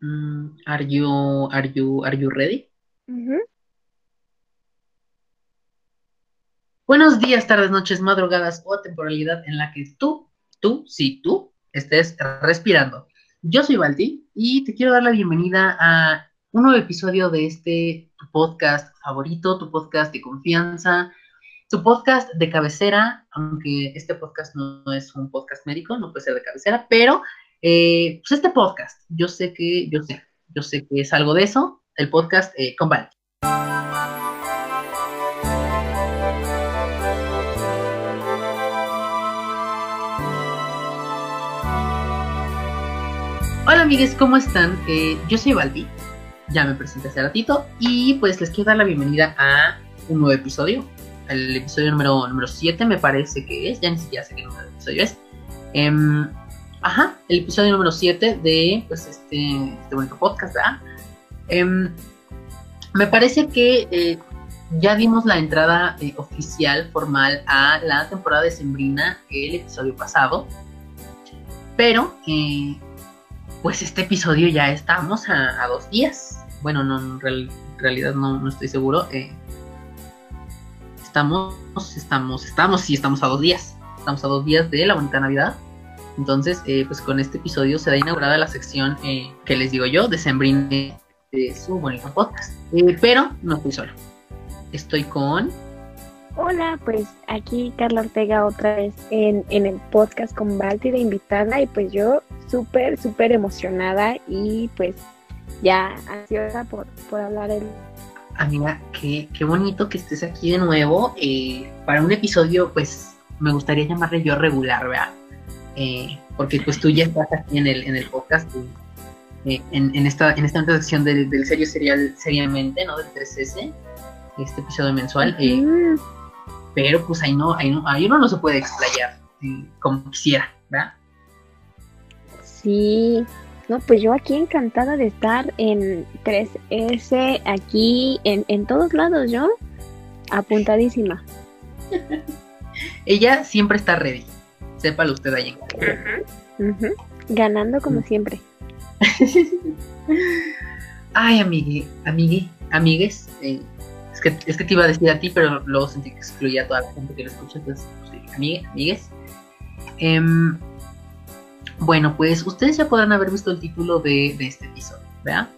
Mm, are you, are you, are you ready? Buenos días, tardes, noches, madrugadas o temporalidad en la que tú, tú, sí, tú, estés respirando. Yo soy Balti y te quiero dar la bienvenida a un nuevo episodio de este podcast favorito, tu podcast de confianza, tu podcast de cabecera, aunque este podcast no es un podcast médico, no puede ser de cabecera, pero eh, pues este podcast, yo sé que, yo sé, yo sé que es algo de eso, el podcast eh, con Val. Hola amigues, ¿cómo están? Eh, yo soy Valdi, ya me presenté hace ratito y pues les quiero dar la bienvenida a un nuevo episodio, el episodio número, número 7 me parece que es, ya ni siquiera sé qué número de episodio es. Em, Ajá, el episodio número 7 de pues, este, este bonito podcast. Em, me parece que eh, ya dimos la entrada eh, oficial, formal, a la temporada de Sembrina el episodio pasado. Pero, eh, pues este episodio ya estamos a, dos días. Bueno, no, en realidad no, no, estoy seguro. estamos, estamos, estamos, sí, estamos a dos días. Estamos a dos días de la bonita Navidad. Entonces, eh, pues con este episodio se da inaugurada la sección eh, que les digo yo, de Sembrine de su bonito podcast. Eh, pero no estoy solo. Estoy con... Hola, pues aquí Carla Ortega otra vez en, el podcast con Balti de invitada y pues yo súper, súper emocionada y pues ya ansiosa por, por hablar el... Amiga, qué, qué bonito que estés aquí de nuevo para un episodio pues me gustaría llamarle yo regular, ¿verdad? Eh, porque pues tú ya estás aquí en el, en el podcast, eh, en, en, esta, en esta sección del, del serio serial, seriamente, ¿no? Del 3S, este episodio mensual. Eh, pero pues ahí no, ahí no, ahí uno no se puede explayar como quisiera, ¿verdad? Sí, no, pues yo aquí encantada de estar en 3S, aquí, en, en todos lados, yo apuntadísima. Ella siempre está ready. Sépalo usted ahí. Ganando como siempre. Ay, amigue, amigue, amigues. Eh, es, que, es que te iba a decir a ti, pero luego sentí que excluía a toda la gente que lo escucha. Entonces, pues, amigue, amigues. Em, bueno, pues ustedes ya podrán haber visto el título de, este episodio, ¿verdad?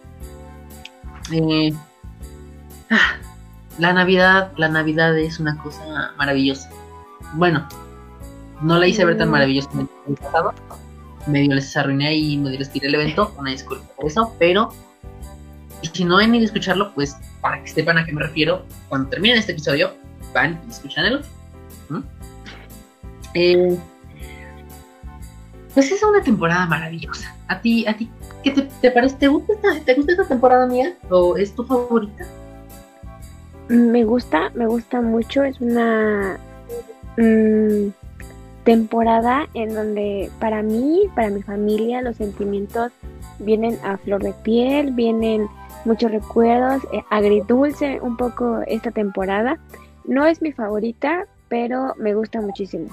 Eh, ah, la Navidad, la Navidad es una cosa maravillosa. Bueno, no la hice ver tan mm. maravillosamente el pasado. Medio les arruiné y medio les tiré el evento. Una disculpa por eso, pero si no han ido a escucharlo, pues para que sepan a qué me refiero, cuando terminen este episodio, van y escuchan el ¿Mm? eh, pues es una temporada maravillosa. ¿A ti, a ti qué te, parece? ¿Te gusta, esta, ¿Te gusta esta temporada mía? ¿O es tu favorita? Me gusta, me gusta mucho. Es una. Mmm, temporada en donde para mí, para mi familia, los sentimientos vienen a flor de piel, vienen muchos recuerdos, eh, agridulce un poco esta temporada. No es mi favorita, pero me gusta muchísimo.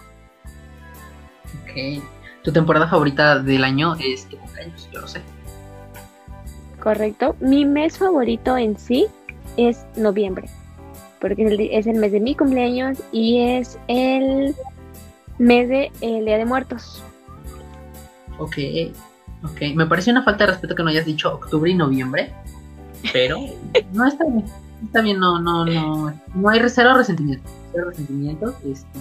Ok. ¿Tu temporada favorita del año es tu cumpleaños? Yo lo sé. Correcto. Mi mes favorito en sí es noviembre, porque es el mes de mi cumpleaños y es el mes de el Día de Muertos. Ok, ok. Me parece una falta de respeto que no hayas dicho octubre y noviembre, pero no está bien. Está bien, no, no, no. No hay cero resentimiento. Cero resentimiento. Este,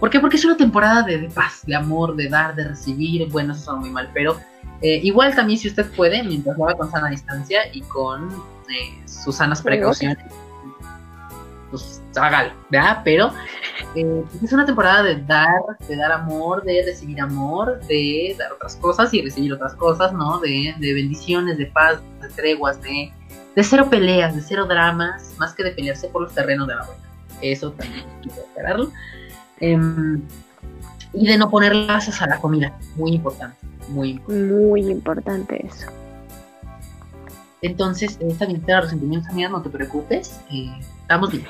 ¿Por qué? Porque es una temporada de, paz, de amor, de dar, de recibir. Bueno, eso suena muy mal, pero eh, igual también si usted puede, mientras lo haga con sana distancia y con eh, sus sanas precauciones pues hágalo, ¿verdad? Pero eh, es una temporada de dar, de dar amor, de recibir amor, de dar otras cosas y recibir otras cosas, ¿no? De, bendiciones, de paz, de treguas, de, de cero peleas, de cero dramas, más que de pelearse por los terrenos de la vuelta. Eso también quiero aclararlo. Em, y de no poner lazos a la comida, muy importante, muy importante. Muy importante eso. Entonces, esta bien, de resentimientos, amiga, no te preocupes, eh, estamos bien.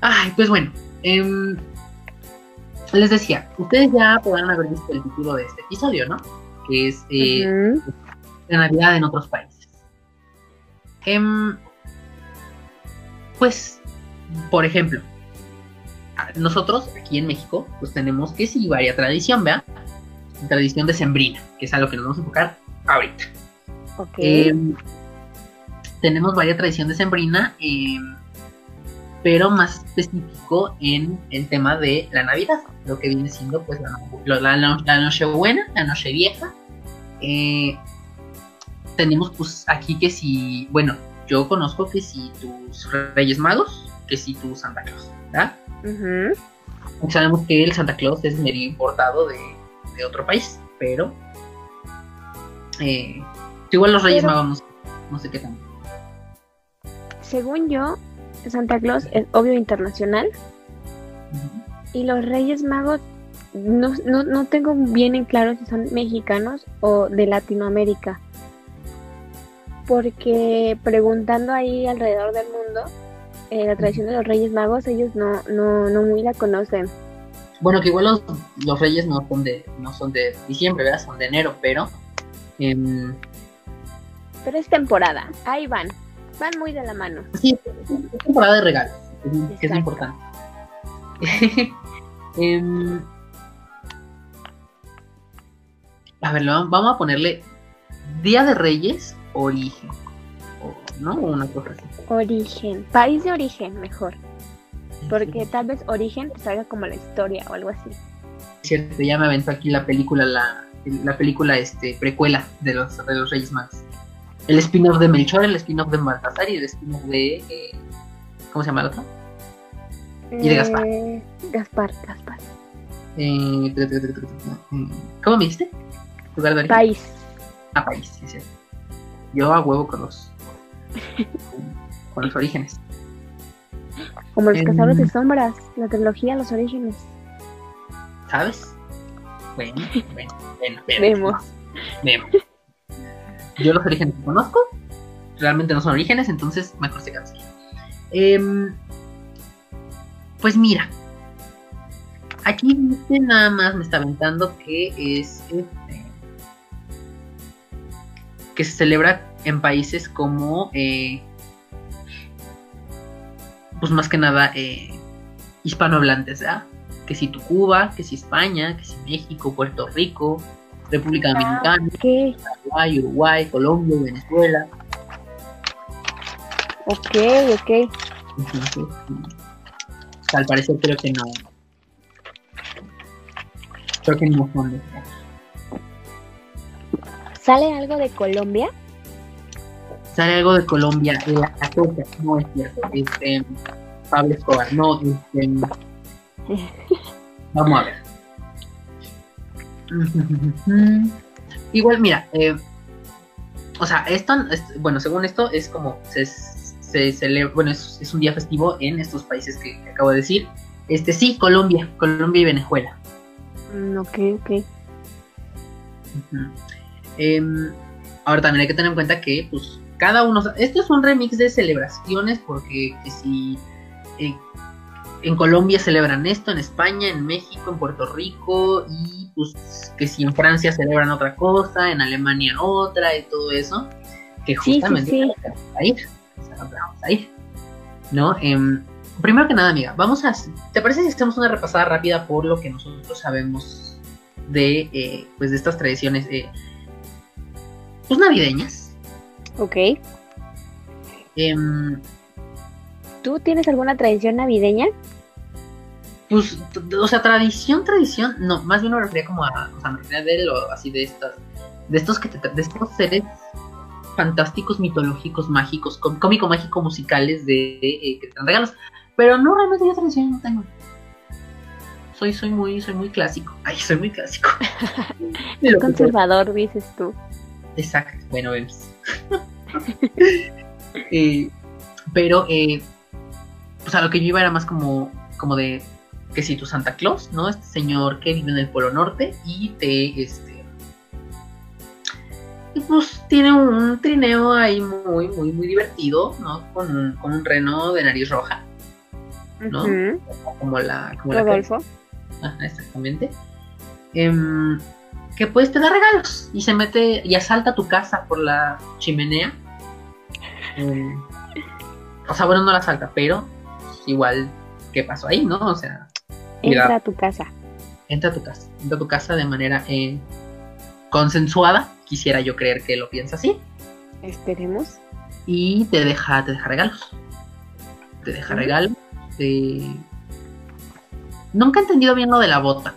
Ay, pues bueno. Em, les decía, ustedes ya podrán haber visto el título de este episodio, ¿no? que es eh, la Navidad en otros países. Em, pues, por ejemplo, nosotros aquí en México, pues tenemos que sí varias tradición, ¿verdad? Tradición de sembrina, que es a lo que nos vamos a enfocar ahorita. Em, tenemos varias tradición de sembrina, em, pero más específico en el tema de la Navidad, lo que viene siendo pues la, la, la Nochebuena, la Nochevieja. Eh, tenemos pues aquí que si, bueno, yo conozco que si tus Reyes Magos, que si tu Santa Claus, ¿verdad? Sabemos que el Santa Claus es medio importado de, otro país, pero eh, igual los Reyes Magos no, sé qué tan. Según yo, Santa Claus es obvio internacional y los Reyes Magos no, no, no tengo bien en claro si son mexicanos o de Latinoamérica. Porque preguntando ahí alrededor del mundo, eh, la tradición de los Reyes Magos, ellos no, no, no muy la conocen. Bueno, que igual los, Reyes no son de no son de diciembre, ¿verdad? Son de enero, pero... Em, pero es temporada, ahí van, van muy de la mano. Sí, es temporada de regalos, que es importante. Em, a ver, vamos a ponerle Día de Reyes, origen. ¿no? Una cosa así. Origen, país de origen, mejor. Porque tal vez origen salga como la historia o algo así. Cierto, ya me aventó aquí la película, la, la película este precuela de los, de los Reyes Magos. El spin-off de Melchor, el spin-off de Baltasar y el spin-off de. Eh, ¿Cómo se llama el otro? Y de Gaspar. Eh, Gaspar, Gaspar. Eh, ¿Cómo me dijiste? País. Ah, país, sí, sí. Yo a huevo con los con los orígenes. Como los cazadores de sombras, la trilogía Los Orígenes. ¿Sabes? Bueno, bueno, bueno, vemos. Vemos. Yo los orígenes que conozco, realmente no son orígenes, entonces mejor se cancela. Em, pues mira, aquí nada más me está aventando que es este, que se celebra en países como, eh, pues más que nada, eh, hispanohablantes, ¿verdad? Que si tu Cuba, que si España, que si México, Puerto Rico, República Dominicana, Paraguay, Uruguay, Colombia, Venezuela. Ok, ok. al parecer creo que no. Creo que no son ¿Sale algo de Colombia? sale algo de Colombia, la cosa, no es cierto, este, Pablo Escobar, no, este, vamos a ver. Igual, mira, eh, o sea, esto, bueno, según esto, es como, se, se celebra, bueno, es, un día festivo en estos países que, acabo de decir. Este, sí, Colombia, Colombia y Venezuela. Mm, ok, ok. Em, ahora también hay que tener en cuenta que, pues, cada uno, esto es un remix de celebraciones porque si eh, en Colombia celebran esto, en España, en México, en Puerto Rico y pues que si en Francia celebran otra cosa, en Alemania otra y todo eso, que justamente sí, vamos a ir, vamos a ir, ¿no? Em, primero que nada, amiga, vamos a, ¿te parece si hacemos una repasada rápida por lo que nosotros sabemos de, eh, pues de estas tradiciones, eh, pues navideñas? Ok. Em, ¿Tú tienes alguna tradición navideña? Pues, o sea, tradición, tradición, no, más bien me refería como a, o sea, me refería de lo, así de estas, de estos que te, de estos seres fantásticos, mitológicos, mágicos, cómico, mágico, musicales de, eh, que te dan regalos. Pero no, realmente yo tradición no tengo. Soy, soy muy, soy muy clásico. Ay, soy muy clásico. Conservador, dices tú. Exacto, bueno, vemos. Eh, pero, eh, pues a lo que yo iba era más como, como de que si tu Santa Claus, ¿no? Este señor que vive en el Polo Norte y te, este, y pues tiene un trineo ahí muy, muy, muy divertido, ¿no? Con un, con un reno de nariz roja, ¿no? Como la, como Rodolfo. Ajá, exactamente. Em, que pues te da regalos y se mete y asalta tu casa por la chimenea. Eh, o sea, bueno, no la asalta, pero igual, ¿qué pasó ahí, no? O sea, entra a tu casa. Entra a tu casa, entra a tu casa de manera eh, consensuada. Quisiera yo creer que lo piensa así. Esperemos. Y te deja, te deja regalos. Te deja regalos. Nunca he entendido bien lo de la bota.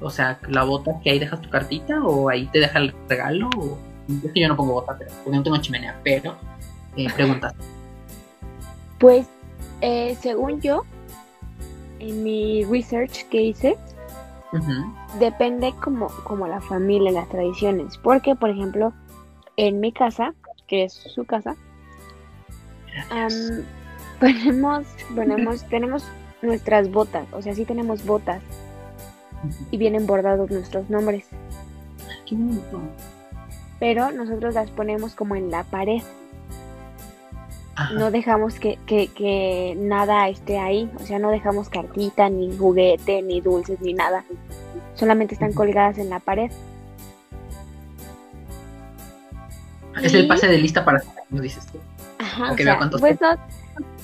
O sea, la bota que ahí dejas tu cartita o ahí te deja el regalo. O... Es que yo no pongo bota, pero porque no tengo chimenea, pero eh, preguntas. Pues, eh, según yo, en mi research que hice, depende como, como la familia, las tradiciones. Porque, por ejemplo, en mi casa, que es su casa, ponemos, ponemos, tenemos nuestras botas, o sea, sí tenemos botas y vienen bordados nuestros nombres. Qué bonito. Pero nosotros las ponemos como en la pared. No dejamos que, que, que, nada esté ahí, o sea, no dejamos cartita, ni juguete, ni dulces, ni nada. Solamente están colgadas en la pared. Es el pase de lista para ¿no dices tú. Ajá, pues no,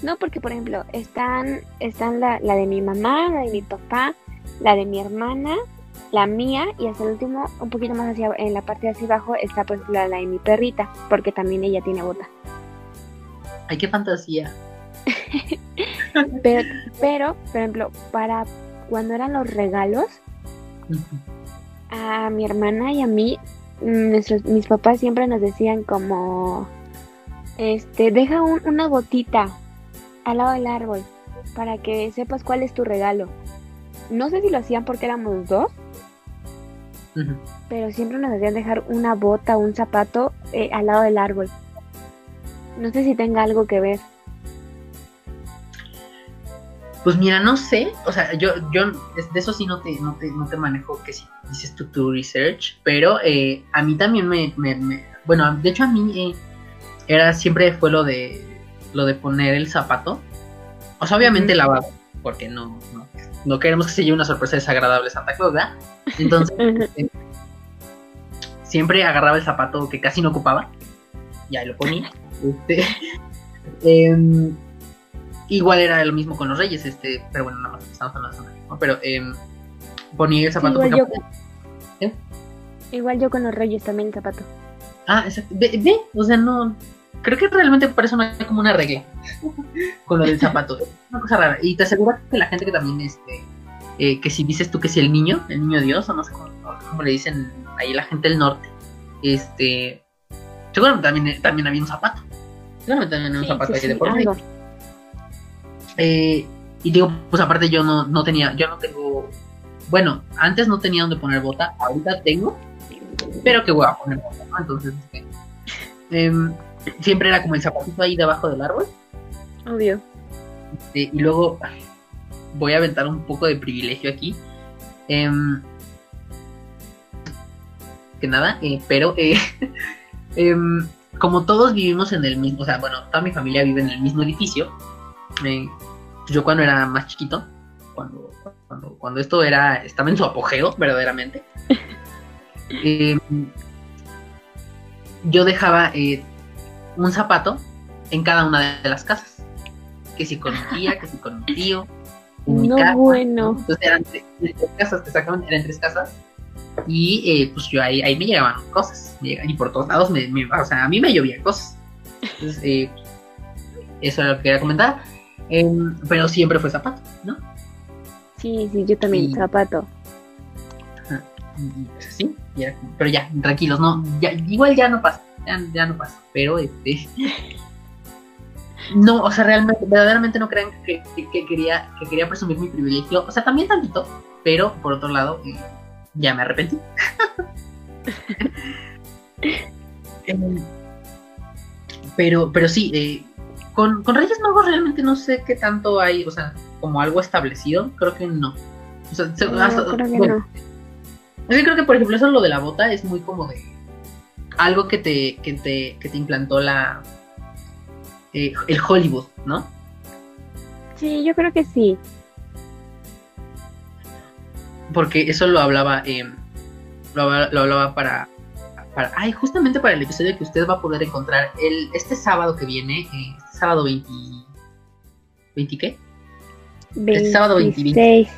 no, porque por ejemplo, están, están la, la de mi mamá, la de mi papá, la de mi hermana, la mía y hasta el último, un poquito más hacia en la parte de hacia abajo, está ejemplo la de mi perrita, porque también ella tiene bota. Ay, qué fantasía. pero, pero, por ejemplo, para cuando eran los regalos, a mi hermana y a mí, nuestros, mis papás siempre nos decían como, este, deja una gotita al lado del árbol para que sepas cuál es tu regalo. No sé si lo hacían porque éramos dos, pero siempre nos hacían dejar una bota o un zapato eh, al lado del árbol. No sé si tenga algo que ver. Pues mira, no sé, o sea, yo, yo de eso sí no te, no te, no te manejo que si dices tu, tu research, pero eh, a mí también me, bueno, de hecho a mí eh, era, siempre fue lo de, lo de poner el zapato, o sea, obviamente lavado, porque no, no queremos que se lleve una sorpresa desagradable Santa Claus, ¿verdad? Entonces, eh, siempre agarraba el zapato que casi no ocupaba, y ahí lo ponía. Este, em, igual era lo mismo con los reyes, este, pero bueno, no, estamos hablando de ¿no? Pero em, ponía el zapato igual, yo, ¿Eh? igual yo con los reyes también el zapato. Ah, exacto. Ve, ve, o sea, no, creo que realmente por eso no hay como una regla con lo del zapato. Una cosa rara. Y te aseguro que la gente que también, este, eh, que si dices tú que si el niño, el niño Dios, o no sé cómo, le dicen ahí la gente del norte, este, seguramente también, también había un zapato. Seguramente también había un zapato ahí de. Eh, y digo, pues aparte yo no, no tenía, yo no tengo, bueno, antes no tenía donde poner bota, ahorita tengo, pero que voy a poner bota, ¿no? Entonces, eh, siempre era como el zapatito ahí debajo del árbol. Obvio. Este, y luego voy a aventar un poco de privilegio aquí. Em, que nada, eh, pero eh, em, como todos vivimos en el mismo, o sea, bueno, toda mi familia vive en el mismo edificio. yo cuando era más chiquito, cuando, cuando, cuando esto era, estaba en su apogeo, verdaderamente. Em, yo dejaba eh, un zapato en cada una de las casas. Que si con mi tía, que si con mi tío. no bueno. Entonces eran tres, casas sacaban, eran tres casas. Y eh, pues yo ahí, ahí me llegaban cosas. y por todos lados, me, o sea, a mí me llovían cosas. Entonces, eh, eso era lo que quería comentar. Em, pero siempre fue zapato, ¿no? Sí, sí, yo también, zapato. Y pues así, pero ya, tranquilos, no, ya, igual ya no pasa ya, no pasa. Pero este. No, o sea, realmente, verdaderamente no crean que, quería, que quería presumir mi privilegio. O sea, también tantito, pero por otro lado, eh, ya me arrepentí. Em, pero, pero sí, eh, con, con, Reyes Magos realmente no sé qué tanto hay, o sea, como algo establecido, creo que no. O sea, creo que no. creo que, por ejemplo, eso lo de la bota es muy como de algo que te, que te, que te implantó la eh, el Hollywood, ¿no? Sí, yo creo que sí. Porque eso lo hablaba, eh, lo, lo hablaba para, para, ay, justamente para el episodio que usted va a poder encontrar el, este sábado que viene, eh, este sábado 20, 20 qué? Este sábado 26.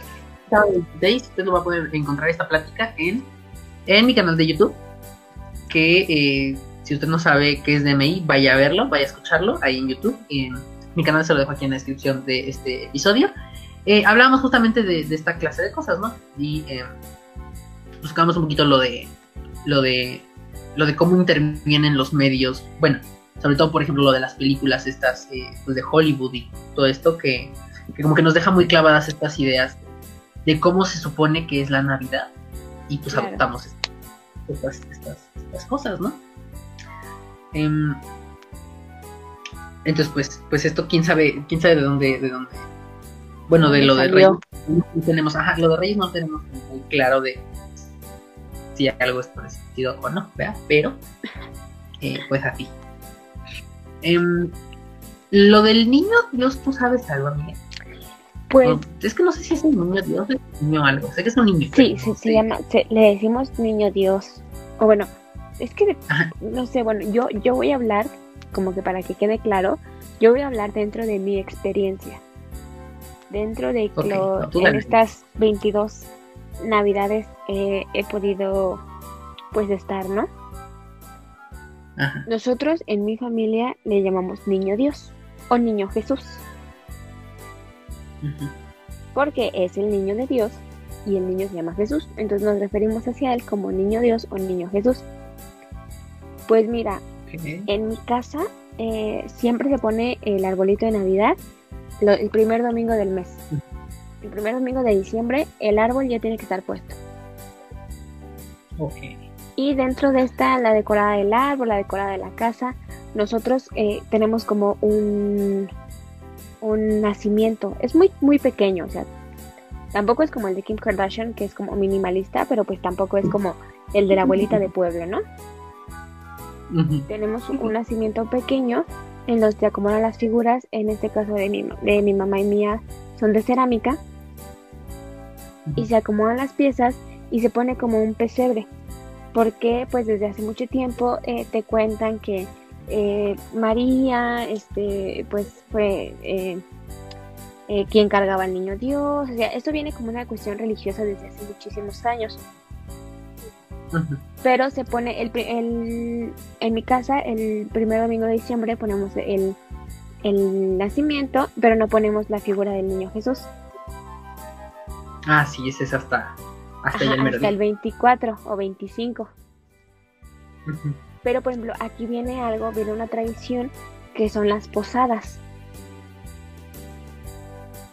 Sábado 26, usted lo va a poder encontrar esta plática en, en mi canal de YouTube, que eh, si usted no sabe qué es DMI, vaya a verlo, vaya a escucharlo ahí en YouTube. En mi canal se lo dejo aquí en la descripción de este episodio. Eh, hablábamos justamente de, esta clase de cosas, ¿no? Y eh, buscamos un poquito lo de lo de lo de cómo intervienen los medios, bueno, sobre todo por ejemplo lo de las películas estas eh, pues de Hollywood y todo esto que, como que nos deja muy clavadas estas ideas de cómo se supone que es la Navidad y pues adoptamos estas, estas, cosas, ¿no? Em, entonces pues pues esto quién sabe quién sabe de dónde de dónde bueno de lo de Reyes no tenemos ajá, lo de Reyes no tenemos muy claro de si algo es parecido o no, ¿verdad? Pero, eh, pues así. Em, lo del niño Dios, ¿tú sabes algo, amiga? Pues. es que no sé si es un niño Dios o niño algo. Sé que es un niño. Sí, sí, se llama. le decimos niño Dios. O bueno, es que. No sé, bueno, yo, yo voy a hablar, como que para que quede claro, yo voy a hablar dentro de mi experiencia. Dentro de en estas 22 navidades eh, he podido pues estar, ¿no? Nosotros en mi familia le llamamos niño Dios o niño Jesús. Porque es el niño de Dios y el niño se llama Jesús. Entonces nos referimos hacia él como niño Dios o niño Jesús. Pues mira, en mi casa eh, siempre se pone el arbolito de Navidad el primer domingo del mes el primer domingo de diciembre, el árbol ya tiene que estar puesto. Y dentro de esta, la decorada del árbol, la decorada de la casa, nosotros eh, tenemos como un, un nacimiento. Es muy, muy pequeño, o sea, tampoco es como el de Kim Kardashian, que es como minimalista, pero pues tampoco es como el de la abuelita de pueblo, ¿no? Tenemos un nacimiento pequeño en los que acomodan las figuras, en este caso de mi, de mi mamá y mía, son de cerámica y se acomodan las piezas y se pone como un pesebre. Porque pues desde hace mucho tiempo eh, te cuentan que eh, María este, pues fue eh, quien cargaba al niño Dios. O sea, esto viene como una cuestión religiosa desde hace muchísimos años. Pero se pone el, el, en mi casa el primer domingo de diciembre ponemos el, el nacimiento, pero no ponemos la figura del niño Jesús. Ah, sí, ese es hasta, hasta, el, hasta el 24 o 25. Pero, por ejemplo, aquí viene algo, viene una tradición que son las posadas.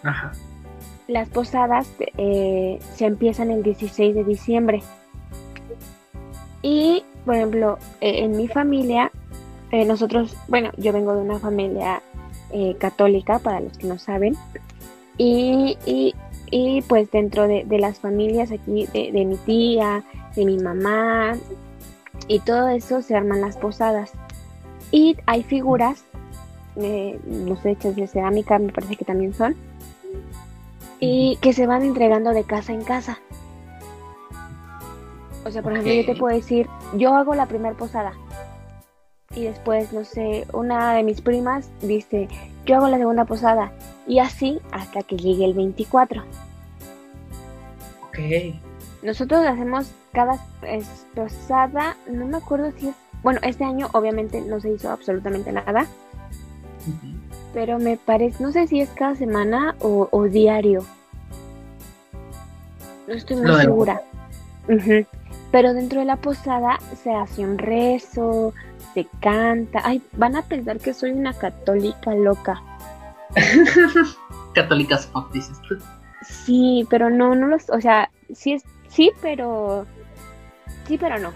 Ajá. Las posadas eh, se empiezan el 16 de diciembre. Y, por ejemplo, eh, en mi familia, eh, nosotros, bueno, yo vengo de una familia católica, para los que no saben, y, y, y pues dentro de, las familias aquí, de, mi tía, de mi mamá y todo eso se arman las posadas. Y hay figuras, eh, no sé, hechas de cerámica, me parece que también son, y que se van entregando de casa en casa. O sea, por ejemplo, yo te puedo decir, yo hago la primera posada. Y después, no sé, una de mis primas dice, yo hago la segunda posada. Y así hasta que llegue el 24. Ok. Nosotros hacemos cada posada, no me acuerdo si es, bueno, este año obviamente no se hizo absolutamente nada, pero me parece, no sé si es cada semana o, diario. No estoy muy segura. Pero dentro de la posada se hace un rezo, se canta. Ay, van a pensar que soy una católica loca. Católicas pop, dices tú. Sí, pero no, no los, o sea, sí es, sí, pero, sí, pero no.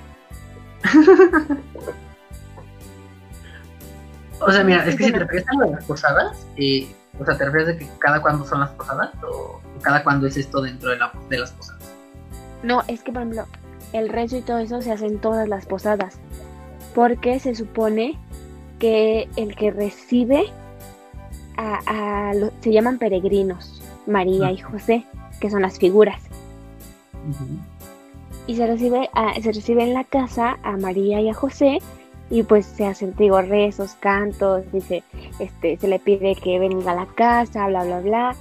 o sea, mira, es que si te refieres a las posadas, eh, o sea, te refieres a que cada cuándo son las posadas o cada cuándo es esto dentro de, la, de las posadas. No, es que por ejemplo, el rezo y todo eso se hace en todas las posadas, porque se supone que el que recibe a, a se llaman peregrinos María y José, que son las figuras. y se recibe, a- se recibe en la casa a María y a José y pues se hacen, digo, rezos, cantos, dice, este, se le pide que venga a la casa, bla, bla, bla.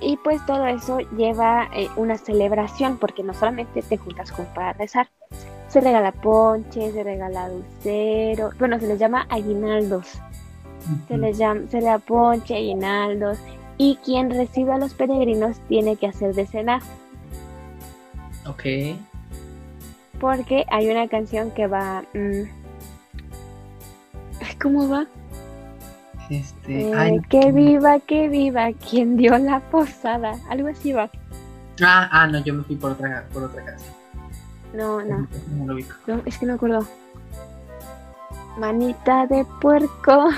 Y pues todo eso lleva eh, una celebración porque no solamente te juntas con para rezar, se regala ponche, se regala dulcero, bueno, se les llama aguinaldos, se les llama, se le da ponche, aguinaldos y quien recibe a los peregrinos tiene que hacer de cenar. Ok. Porque hay una canción que va. mm, ay, ¿Cómo va? Este. Eh, ay, que viva, que viva quien dio la posada. Algo así va. Ah, ah, no, yo me fui por otra, por otra canción. No, no, No lo ubico. no, es que no me acuerdo. Manita de puerco.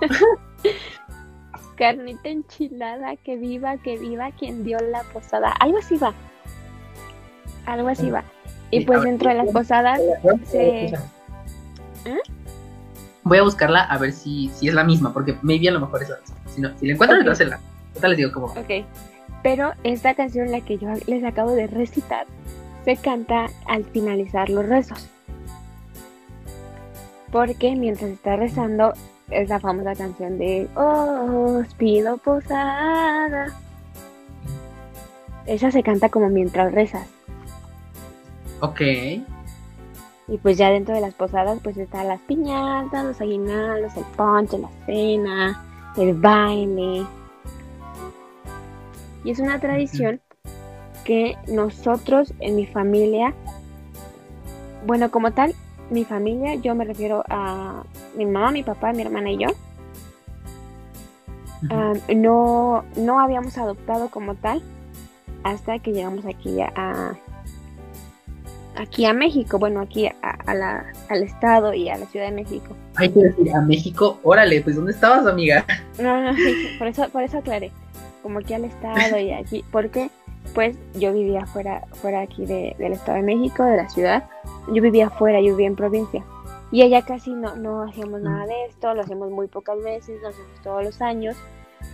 Carnita enchilada, que viva, que viva quien dio la posada. Algo así va. Algo así va. Y pues dentro de las posadas se- ¿Eh? Voy a buscarla a ver si, si es la misma, porque maybe a lo mejor es la misma. Si, no, si la encuentro, Ok. entonces la. Ahorita les digo cómo. va. Ok. Pero esta canción, la que yo les acabo de recitar, se canta al finalizar los rezos. Porque mientras está rezando, es la famosa canción de Oh, os pido posada. Esa se canta como mientras rezas. Ok. Y pues ya dentro de las posadas, pues están las piñatas, los aguinaldos, el ponche, la cena, el baile. Y es una tradición que nosotros en mi familia, bueno, como tal, mi familia, yo me refiero a mi mamá, mi papá, mi hermana y yo, ah, no, no habíamos adoptado como tal hasta que llegamos aquí a, aquí a México, bueno, aquí a, a la, al estado y a la Ciudad de México. Hay que decir a México, órale, pues ¿dónde estabas, amiga? No, no, sí, por eso, por eso aclaré, como aquí al estado y aquí, porque pues yo vivía fuera, fuera aquí de- del estado de México, de la ciudad, yo vivía fuera, yo vivía en provincia. Y allá casi no, no hacíamos nada de esto, lo hacemos muy pocas veces, lo hacemos todos los años,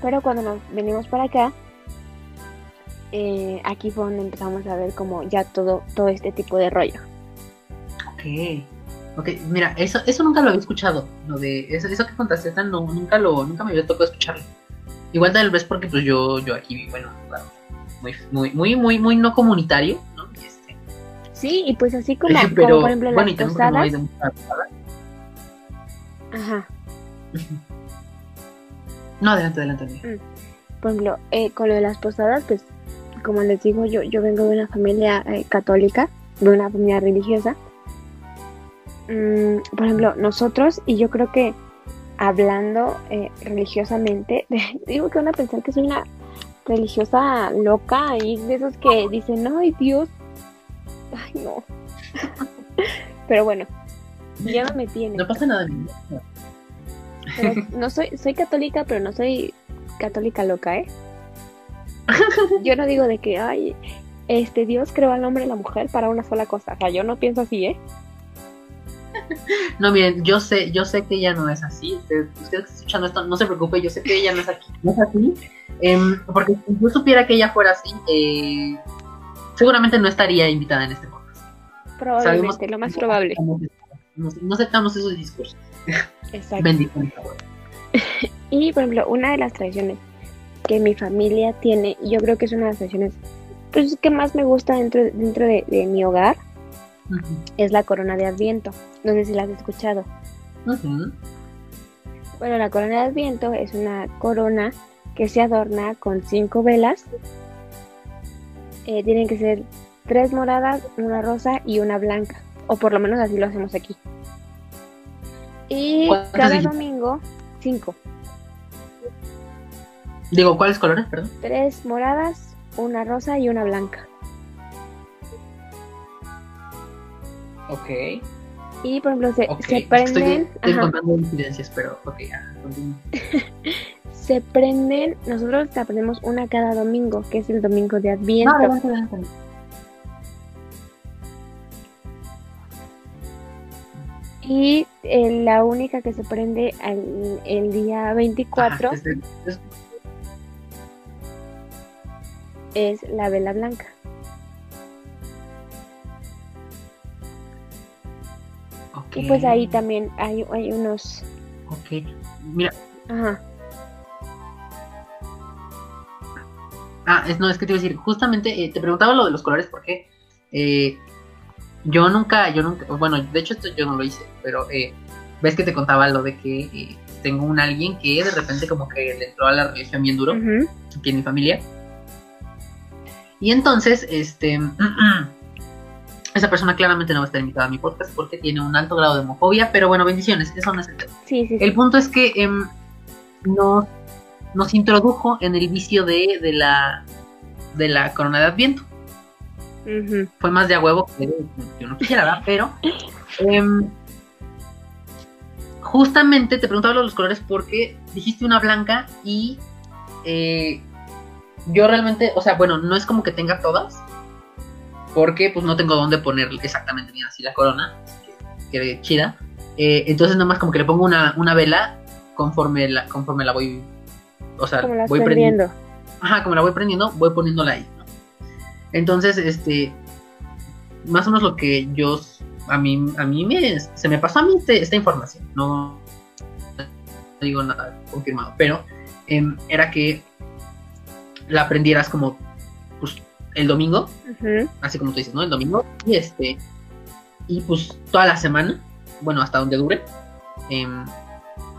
pero cuando nos venimos para acá, eh, aquí fue donde empezamos a ver como ya todo, todo este tipo de rollo. Ok. Ok, mira, eso, eso nunca lo había escuchado. Lo de eso, eso que contaste, esta no, nunca lo, nunca me había tocado escucharlo. Igual tal vez porque pues yo, yo aquí un lugar muy, muy, muy, muy, muy no comunitario, ¿no? Y este, Sí, y pues así como, como, pero por ejemplo en bueno, y las no posadas, ajá, No, adelante, adelante. amiga. por ejemplo, eh, con lo de las posadas, pues como les digo, yo, yo vengo de una familia eh, católica, de una familia religiosa. Mm, por ejemplo, nosotros, y yo creo que hablando eh, religiosamente, digo que van a pensar que soy una religiosa loca y de esos que dicen, ay Dios, ay no. Pero bueno, ya no me tiene. No pasa nada. Pero no soy, soy católica, pero no soy católica loca, ¿eh? Yo no digo de que, ay, este Dios creó al hombre y la mujer para una sola cosa. O sea, yo no pienso así, ¿eh? No, miren, yo sé, yo sé que ella no es así. Usted, usted que está escuchando esto, no se preocupe, yo sé que ella no es aquí, no es así. Em, porque si yo supiera que ella fuera así, eh, seguramente no estaría invitada en este podcast. Probablemente, lo más probable. No, no aceptamos esos discursos. Exacto. Bendiciones. abuelo. Y, por ejemplo, una de las tradiciones que mi familia tiene, y yo creo que es una de las tradiciones pues, que más me gusta dentro, dentro de, de mi hogar, es la corona de Adviento. No sé si la has escuchado. Bueno, la corona de Adviento es una corona que se adorna con cinco velas. Eh, tienen que ser tres moradas, una rosa y una blanca. O por lo menos así lo hacemos aquí. Y ¿Cuántas cada domingo, cinco. Digo, ¿cuáles colores? Perdón. Tres moradas, una rosa y una blanca. Ok. Y por ejemplo, se, se Estoy, prenden. estoy contando incidencias, pero ok, ya, continúa. se prenden. Nosotros la prendemos una cada domingo, que es el domingo de Adviento. No, adelante, adelante. Y eh, la única que se prende al- el día 24 Ajá, desde- es- es la vela blanca. Ok. Y pues ahí también hay, hay unos... Ok. Mira, Ajá. Ah, es, no, es que te iba a decir, justamente eh, te preguntaba lo de los colores porque eh, yo nunca, yo nunca, bueno, de hecho esto yo no lo hice, pero eh, ves que te contaba lo de que eh, tengo un alguien que de repente como que le entró a la religión bien duro, Ujú. aquí en mi familia. Y entonces, este, esa persona claramente no va a estar invitada a mi podcast porque tiene un alto grado de homofobia, pero bueno, bendiciones, eso no es el tema. Sí, sí, sí. El punto es que em, nos, nos introdujo en el vicio de, de la de la corona de Adviento. Fue más de a huevo que yo no quisiera, ¿verdad? Pero em, justamente te preguntaba los colores porque dijiste una blanca y eh, yo realmente, o sea, bueno, no es como que tenga todas, porque pues no tengo dónde poner exactamente bien así la corona, que quede chida. Eh, entonces nomás como que le pongo una, una vela conforme la, conforme la voy, o sea, Como las voy prendiendo. Ajá, como la voy prendiendo, voy poniéndola ahí. ¿no? Entonces, este, más o menos lo que yo, a mí, a mí me, se me pasó a mí este- esta información, no, no digo nada confirmado, pero em, era que la aprendieras como, pues, el domingo, así como tú dices, ¿no? El domingo, y este, y pues toda la semana, bueno, hasta donde dure, em,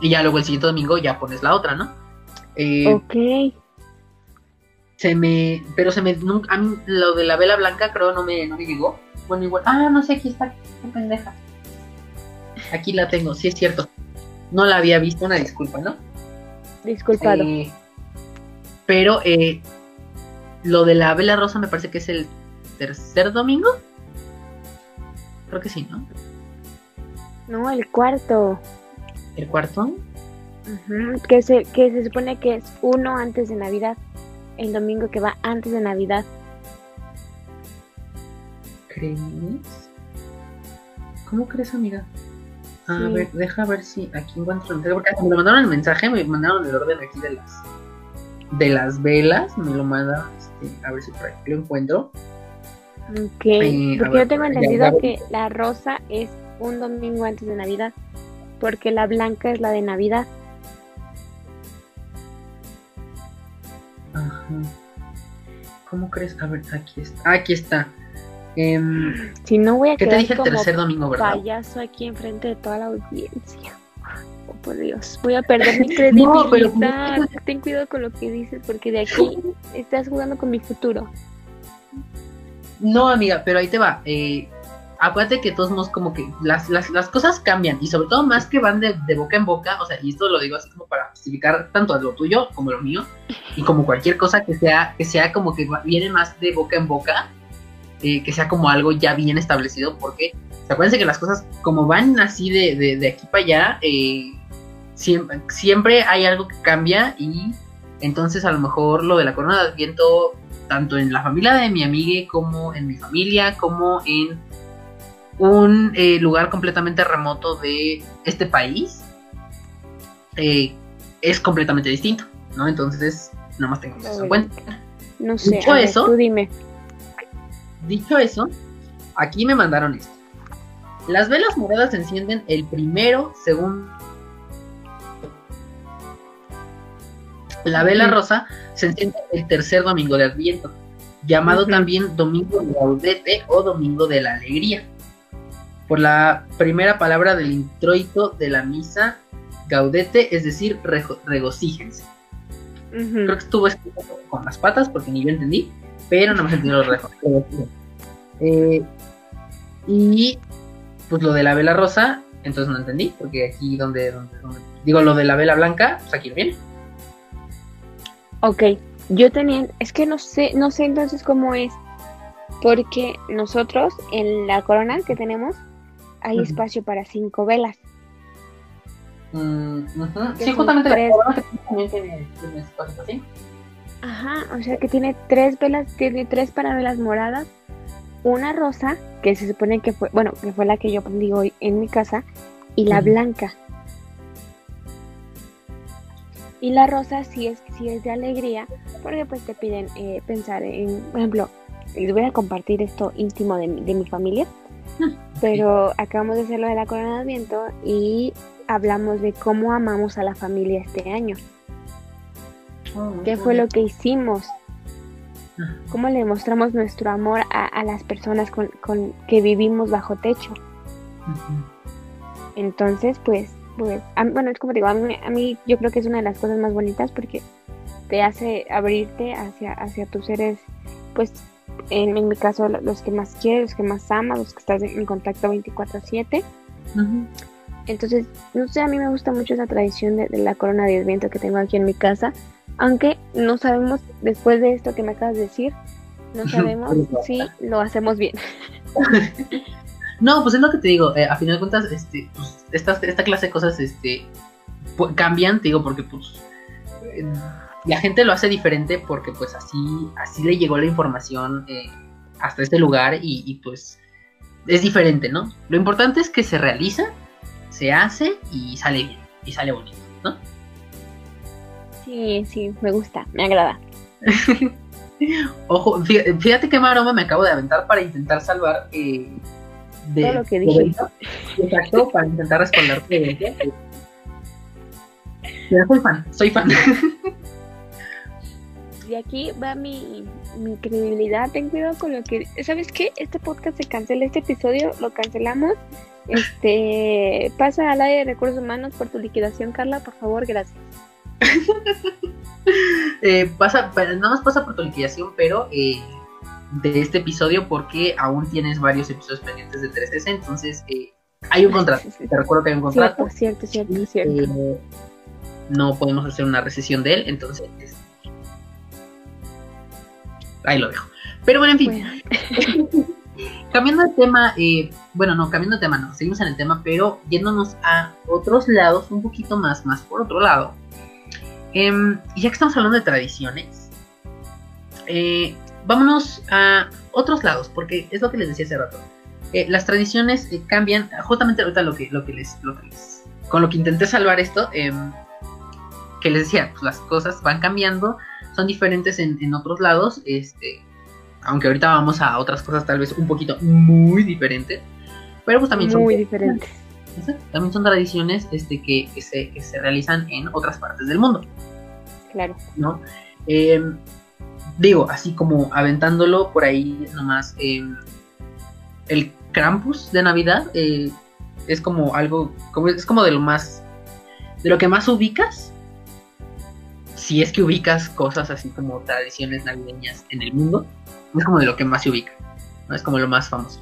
y ya luego el siguiente domingo ya pones la otra, ¿no? Eh, Ok. se me pero se me nunca a mí lo de la vela blanca creo no me no me llegó bueno igual ah no sé aquí está qué pendeja aquí la tengo sí es cierto no la había visto una disculpa no Disculpado. Eh, pero eh, lo de la vela rosa me parece que es el tercer domingo creo que sí no No, el cuarto. el cuarto Que, se, que se supone que es uno antes de Navidad. El domingo que va antes de Navidad. ¿Crees? ¿Cómo crees, amiga? A Sí. ver, deja ver si aquí encuentro el mensaje. Porque me mandaron el mensaje, me mandaron el orden aquí de las de las velas. Me lo mandaron. Este, a ver si por aquí lo encuentro. Ok. Eh, porque ver, yo tengo entendido ya. que la rosa es un domingo antes de Navidad. Porque la blanca es la de Navidad. Ajá. ¿Cómo crees? A ver, aquí está. Ah, aquí está. Em, Si no voy a ¿Qué te dije el tercer domingo, verdad? payaso aquí enfrente de toda la audiencia. Por Dios, voy a perder mi No, pero- credibilidad. Ten cuidado con lo que dices porque de aquí estás jugando con mi futuro. No, amiga, pero ahí te va. Eh, acuérdate que de todos modos como que las, las, las cosas cambian y sobre todo más que van de, de boca en boca, o sea, y esto lo digo así como para justificar tanto lo tuyo como lo mío y como cualquier cosa que sea que sea como que viene más de boca en boca, eh, que sea como algo ya bien establecido, porque acuérdense que las cosas como van así de, de, de aquí para allá, eh, siempre, siempre hay algo que cambia y entonces a lo mejor lo de la corona de Adviento tanto en la familia de mi amiga como en mi familia, como en un eh, lugar completamente remoto de este país, eh, es completamente distinto, ¿no? Entonces, nada más tengamos eso en cuenta. No sé, Dicho ver, eso- tú dime. Dicho eso, aquí me mandaron esto. Las velas moradas se encienden el primero, según... La vela rosa se enciende el tercer domingo de Adviento, llamado también Domingo de Gaudete o Domingo de la Alegría, por la primera palabra del introito de la misa Gaudete, es decir, rego- regocíjense. Creo que estuvo escrito con las patas porque ni yo entendí, pero no me entendí los rejos. Eh, y pues lo de la vela rosa, entonces no entendí, porque aquí donde, donde, donde- digo lo de la vela blanca, pues aquí lo viene. Ok, yo tenía, es que no sé, no sé entonces cómo es, porque nosotros en la corona que tenemos hay espacio para cinco velas. Mm, Sí, justamente la tres. corona que también tiene, tiene espacio así. Ajá, o sea que tiene tres velas, tiene tres paravelas moradas, una rosa, que se supone que fue, bueno, que fue la que yo prendí hoy en mi casa, y la blanca. Y la rosa sí es, sí es de alegría, porque pues te piden eh, pensar en, por ejemplo, les voy a compartir esto íntimo de, mi- de mi familia. Pero acabamos de hacerlo de la corona de Adviento y hablamos de cómo amamos a la familia este año. Oh, ¿Qué fue lo que hicimos? ¿Cómo le mostramos nuestro amor a, las personas con, que vivimos bajo techo? Entonces, pues, pues bueno, es como digo, a mí, a mí yo creo que es una de las cosas más bonitas porque te hace abrirte hacia, hacia tus seres, pues, en, mi caso, los que más quieres, los que más amas, los que estás en contacto 24/7. Entonces, no sé, a mí me gusta mucho esa tradición de, la corona de Adviento que tengo aquí en mi casa, aunque no sabemos, después de esto que me acabas de decir, no sabemos si lo hacemos bien. No, pues es lo que te digo, eh, a final de cuentas, este, pues, esta, esta clase de cosas este, cambian, te digo, porque pues la gente lo hace diferente porque pues así, así le llegó la información eh, hasta este lugar y, y, pues es diferente, ¿no? Lo importante es que se realiza, se hace y sale bien, y sale bonito, ¿no? Sí, sí, me gusta, me agrada. Ojo, fíjate, qué maroma me acabo de aventar para intentar salvar eh, de todo lo que dije. Exacto, para intentar responderte. soy fan, soy fan. Y aquí va mi, mi credibilidad. Ten cuidado con lo que. ¿Sabes qué? Este podcast se cancela, este episodio lo cancelamos. Este pasa al área de recursos humanos por tu liquidación, Carla, por favor, gracias. eh, pasa, nada más pasa por tu liquidación, pero eh, de este episodio porque aún tienes varios episodios pendientes de 3S, entonces eh, hay un contrato. Te recuerdo que hay un contrato. Cierto, cierto, cierto, eh, no podemos hacer una recesión de él, entonces ahí lo dejo. Pero bueno, en fin. cambiando de tema, eh, bueno, no, cambiando de tema, no, seguimos en el tema, pero yéndonos a otros lados, un poquito más, más por otro lado. Y ya que estamos hablando de tradiciones, eh, vámonos a otros lados, porque es lo que les decía hace rato. Eh, las tradiciones eh, cambian, justamente ahorita lo que, lo que, les, lo que les, con lo que intenté salvar esto, em, que les decía, pues las cosas van cambiando, son diferentes en, otros lados, este, aunque ahorita vamos a otras cosas tal vez un poquito muy diferentes, pero pues también son muy diferentes. También son tradiciones este, que, se, que se realizan en otras partes del mundo. Claro. ¿No? Eh, digo, así como aventándolo por ahí nomás, em, el Krampus de Navidad eh, es como algo, como, es como de lo más, de lo que más ubicas, si es que ubicas cosas así como tradiciones navideñas en el mundo, es como de lo que más se ubica, ¿no? es como lo más famoso.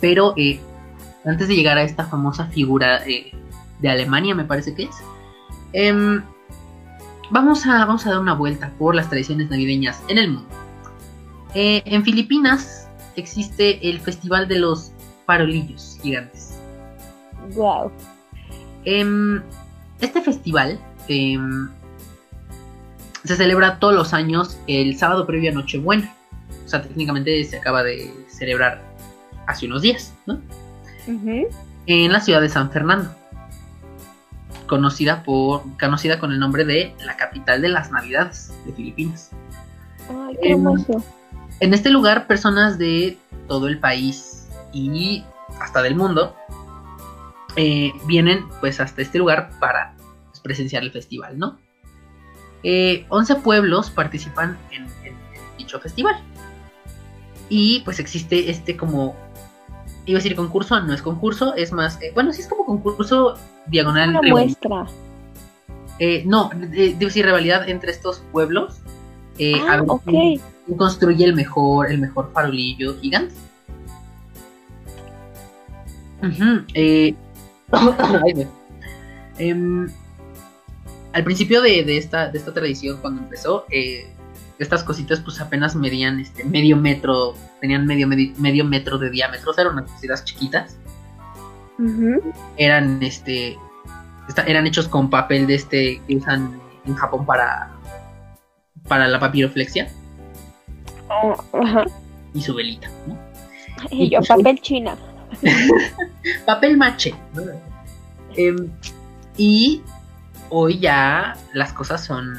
Pero eh, antes de llegar a esta famosa figura eh, de Alemania, me parece que es, em, vamos a, vamos a dar una vuelta por las tradiciones navideñas en el mundo. Eh, en Filipinas existe el Festival de los Farolillos Gigantes. Wow. Em, este festival em, se celebra todos los años el sábado previo a Nochebuena. O sea, técnicamente se acaba de celebrar hace unos días, ¿no? En la ciudad de San Fernando conocida por conocida con el nombre de la capital de las Navidades de Filipinas. Ay, qué hermoso. En, este lugar, personas de todo el país y hasta del mundo eh, vienen pues hasta este lugar para pues, presenciar el festival, ¿no? Eh, 11 pueblos participan en, dicho festival. Y pues existe este como iba a decir concurso, no es concurso, es más, eh, bueno, sí es como concurso diagonal. Una muestra. Eh, no, debo decir rivalidad entre estos pueblos. Eh, ah, construye el mejor, el mejor farolillo gigante. Eh, em, al principio de, esta, de esta tradición, cuando empezó, eh, estas cositas pues apenas medían este medio metro, tenían medio, medio, metro de diámetro, o sea, eran unas cositas chiquitas. Eran este eran hechos con papel de este que usan en Japón para para la papiroflexia. Oh, y su velita, Y, yo, papel china. papel mache. Em, y hoy ya las cosas son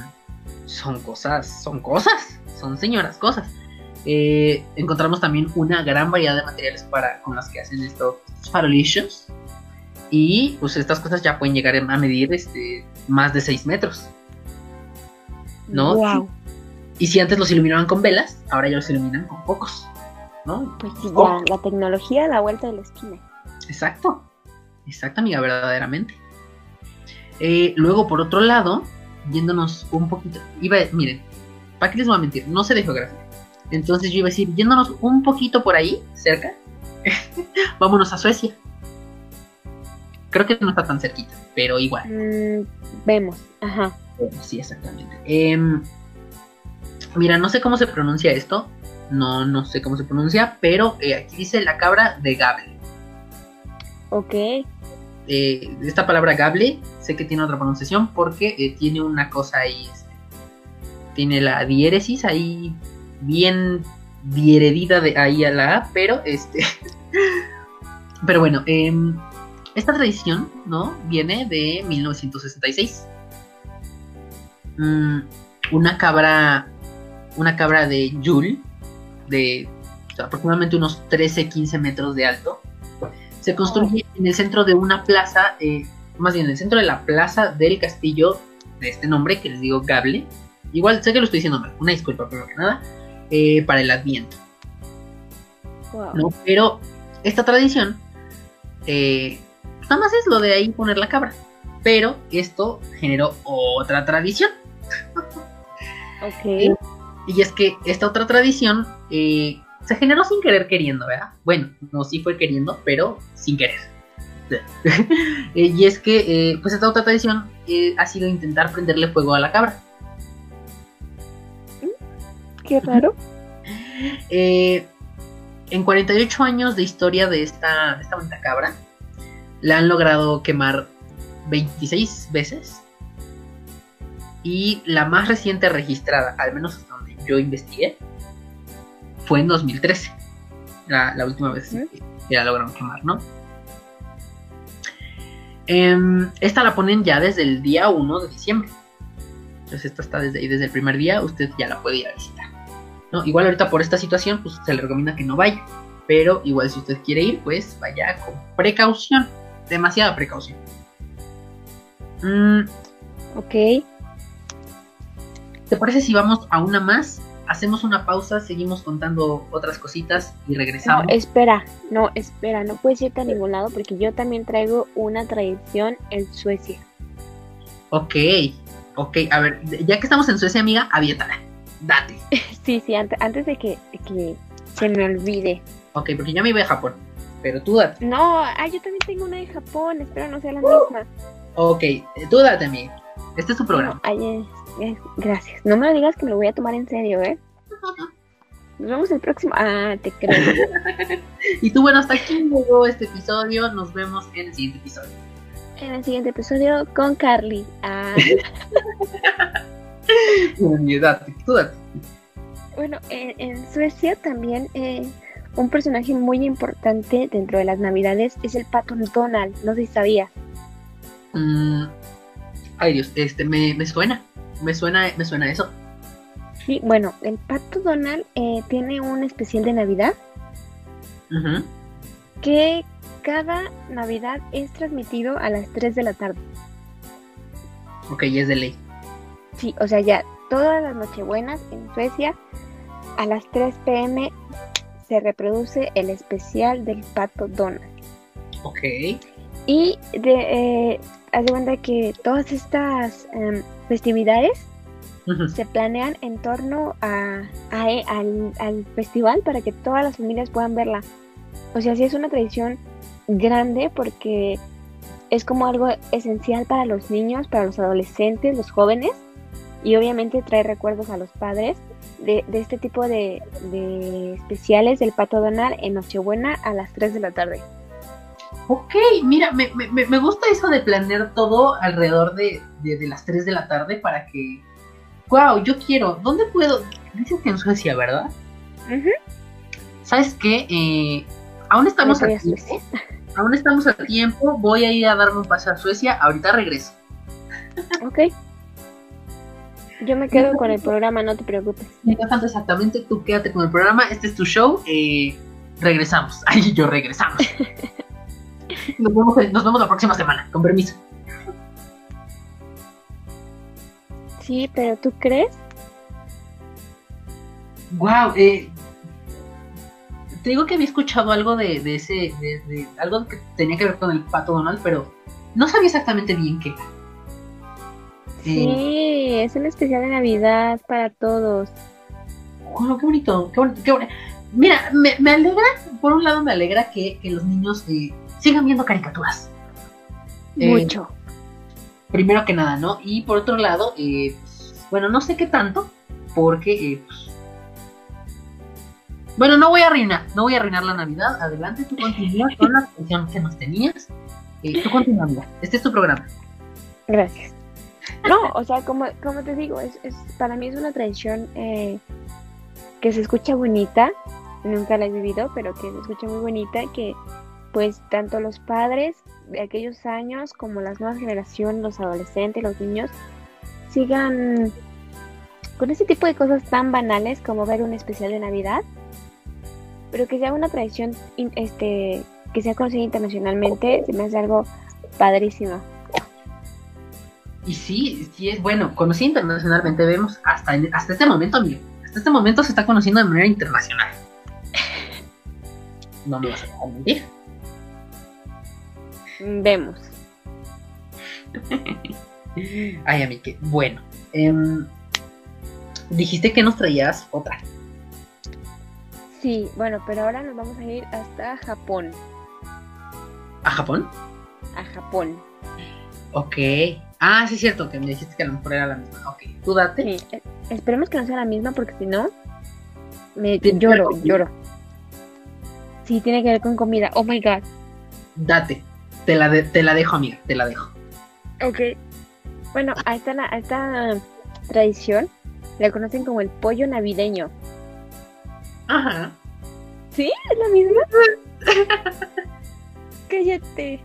son cosas, son cosas, son señoras cosas. Eh, encontramos también una gran variedad de materiales para, con las que hacen estos, estos farolillos. Y pues estas cosas ya pueden llegar a medir este, más de 6 metros. ¿No? Wow. Y si antes los iluminaban con velas, ahora ya los iluminan con focos. ¿No? Pues sí, Oh. ya, la tecnología a la vuelta de la esquina. Exacto. Exacto, amiga, verdaderamente. Eh, luego, por otro lado, yéndonos un poquito. Iba, miren, ¿para qué les voy a mentir? No sé de geografía. Entonces yo iba a decir, yéndonos un poquito por ahí, cerca, vámonos a Suecia. Creo que no está tan cerquita, pero igual. Mm, vemos, ajá. Sí, exactamente. Em, mira, no sé cómo se pronuncia esto. No, no sé cómo se pronuncia, pero eh, aquí dice la cabra de Gable. Ok. eh, esta palabra gable sé que tiene otra pronunciación porque eh, tiene una cosa ahí este, tiene la diéresis ahí bien dieredida de ahí a la A pero este pero bueno em, esta tradición no viene de 1966 Mm, una cabra una cabra de Yule de aproximadamente unos 13-15 metros de alto se construye en el centro de una plaza, eh, más bien en el centro de la plaza del castillo de este nombre que les digo Gable. Igual sé que lo estoy diciendo mal, una disculpa primero que nada, eh, para el Adviento. Wow. ¿no? Pero esta tradición, eh, nada más es lo de ahí poner la cabra. Pero esto generó otra tradición. Ok. Y es que esta otra tradición eh, se generó sin querer queriendo, ¿verdad? Bueno, no, sí fue queriendo, pero sin querer. Eh, y es que, eh, pues esta otra tradición eh, ha sido intentar prenderle fuego a la cabra. Qué raro. Eh, en 48 años de historia de esta, de esta cabra, la han logrado quemar 26 veces. Y la más reciente registrada, al menos hasta donde yo investigué, fue en 2013. La, la última vez que la lograron quemar, ¿no? Em, esta la ponen ya desde el día 1 de diciembre. Entonces esta está desde ahí, desde el primer día, usted ya la puede ir a visitar. ¿no? Igual ahorita por esta situación, pues se le recomienda que no vaya. Pero igual si usted quiere ir, pues vaya con precaución. Demasiada precaución. Mm, Ok. ¿Te parece si vamos a una más? Hacemos una pausa, seguimos contando otras cositas y No, regresamos. espera, no, espera, no puedes irte a ningún lado porque yo también traigo una tradición en Suecia. Ok, ok. A ver, ya que estamos en Suecia, amiga, aviéntala. Date. Sí, sí, antes, antes de que, que se me olvide. Ok, porque ya me iba a Japón. Pero tú date. No, ah, yo también tengo una de Japón, espero no sea la misma. Ok, eh, tú date, amiga. Este es tu programa. No, ay, eh, eh, gracias. No me lo digas que me lo voy a tomar en serio, ¿eh? Nos vemos el próximo. Ah, te creo. Y tú, bueno, hasta aquí llegó este episodio. Nos vemos en el siguiente episodio. en el siguiente episodio con Carly. Ah, Y date, tú date. bueno, en, en Suecia también eh, un personaje muy importante dentro de las navidades es el pato Donald. No sé si sabías. Mm, ay, Dios, este, me, me suena. Me suena, me suena eso. Sí, bueno, el pato Donald eh, tiene un especial de Navidad Ujú. que cada Navidad es transmitido a las 3 de la tarde. Ok, ya es de ley. Sí, o sea, ya todas las Nochebuenas en Suecia a las 3 pm se reproduce el especial del pato Donald. Ok. Y de, eh, haz de cuenta que todas estas em, festividades se planean en torno a, a- eh, al, al festival para que todas las familias puedan verla. O sea, sí es una tradición grande porque es como algo esencial para los niños, para los adolescentes, los jóvenes y obviamente trae recuerdos a los padres de, de este tipo de, de especiales del Pato Donald en Nochebuena a las 3 de la tarde. Ok, mira, me, me- me- gusta eso de planear todo alrededor de, de- las 3 de la tarde para que... Wow, yo quiero. ¿Dónde puedo? Dices que en Suecia, ¿verdad? Ujú. ¿Sabes qué? Eh, aún estamos a tiempo. Aún estamos a tiempo. Voy a ir a darme un paseo a Suecia. Ahorita regreso. Ok. Yo me quedo con el programa, no te preocupes. Mientras tanto, exactamente, tú quédate con el programa. Este es tu show. Eh, regresamos. Ay, yo regresamos. nos, vemos, nos vemos la próxima semana. Con permiso. Sí, pero ¿tú crees? Wow, eh, te digo que había escuchado algo de, de ese, de, de- algo que tenía que ver con el pato Donald, pero no sabía exactamente bien qué. era. Sí, es un especial de Navidad para todos. Bueno, qué bonito, qué bonito, qué bonito. Mira, me, me alegra, por un lado me alegra que, que los niños eh, sigan viendo caricaturas. Eh, Mucho. primero que nada, ¿no? Y por otro lado, eh, pues, bueno, no sé qué tanto, porque, eh, pues, bueno, no voy a arruinar, no voy a arruinar la Navidad. Adelante, tú continúas con la canción que nos tenías. Tú continúa. Este es tu programa. Gracias. No, o sea, como, como te digo, es, es, para mí es una tradición eh, que se escucha bonita. Nunca la he vivido, pero que se escucha muy bonita. Que pues tanto los padres de aquellos años como las nuevas generaciones, los adolescentes, los niños, sigan con ese tipo de cosas tan banales como ver un especial de Navidad, pero que sea una tradición este, que sea conocida internacionalmente, se me hace algo padrísimo. Y sí, sí es bueno, conocí internacionalmente, vemos hasta, en- hasta este momento, amigo. Hasta este momento se está conociendo de manera internacional. No me vas a dejar mentir. Vemos. Ay, amigo, bueno. em, dijiste que nos traías otra. Sí, bueno, pero ahora nos vamos a ir hasta Japón. ¿A Japón? A Japón. Ok. Ah, sí es cierto, que me dijiste que a lo mejor era la misma. Ok, tú date. Sí, eh, esperemos que no sea la misma porque si no, me lloro, lloro. Sí, tiene que ver con comida. Oh my god. Date. Te la, de- te la dejo, amiga, te la dejo. Ok. Bueno, a esta, a esta tradición la conocen como el pollo navideño. Ajá. ¿Sí? ¿Es la misma? Cállate.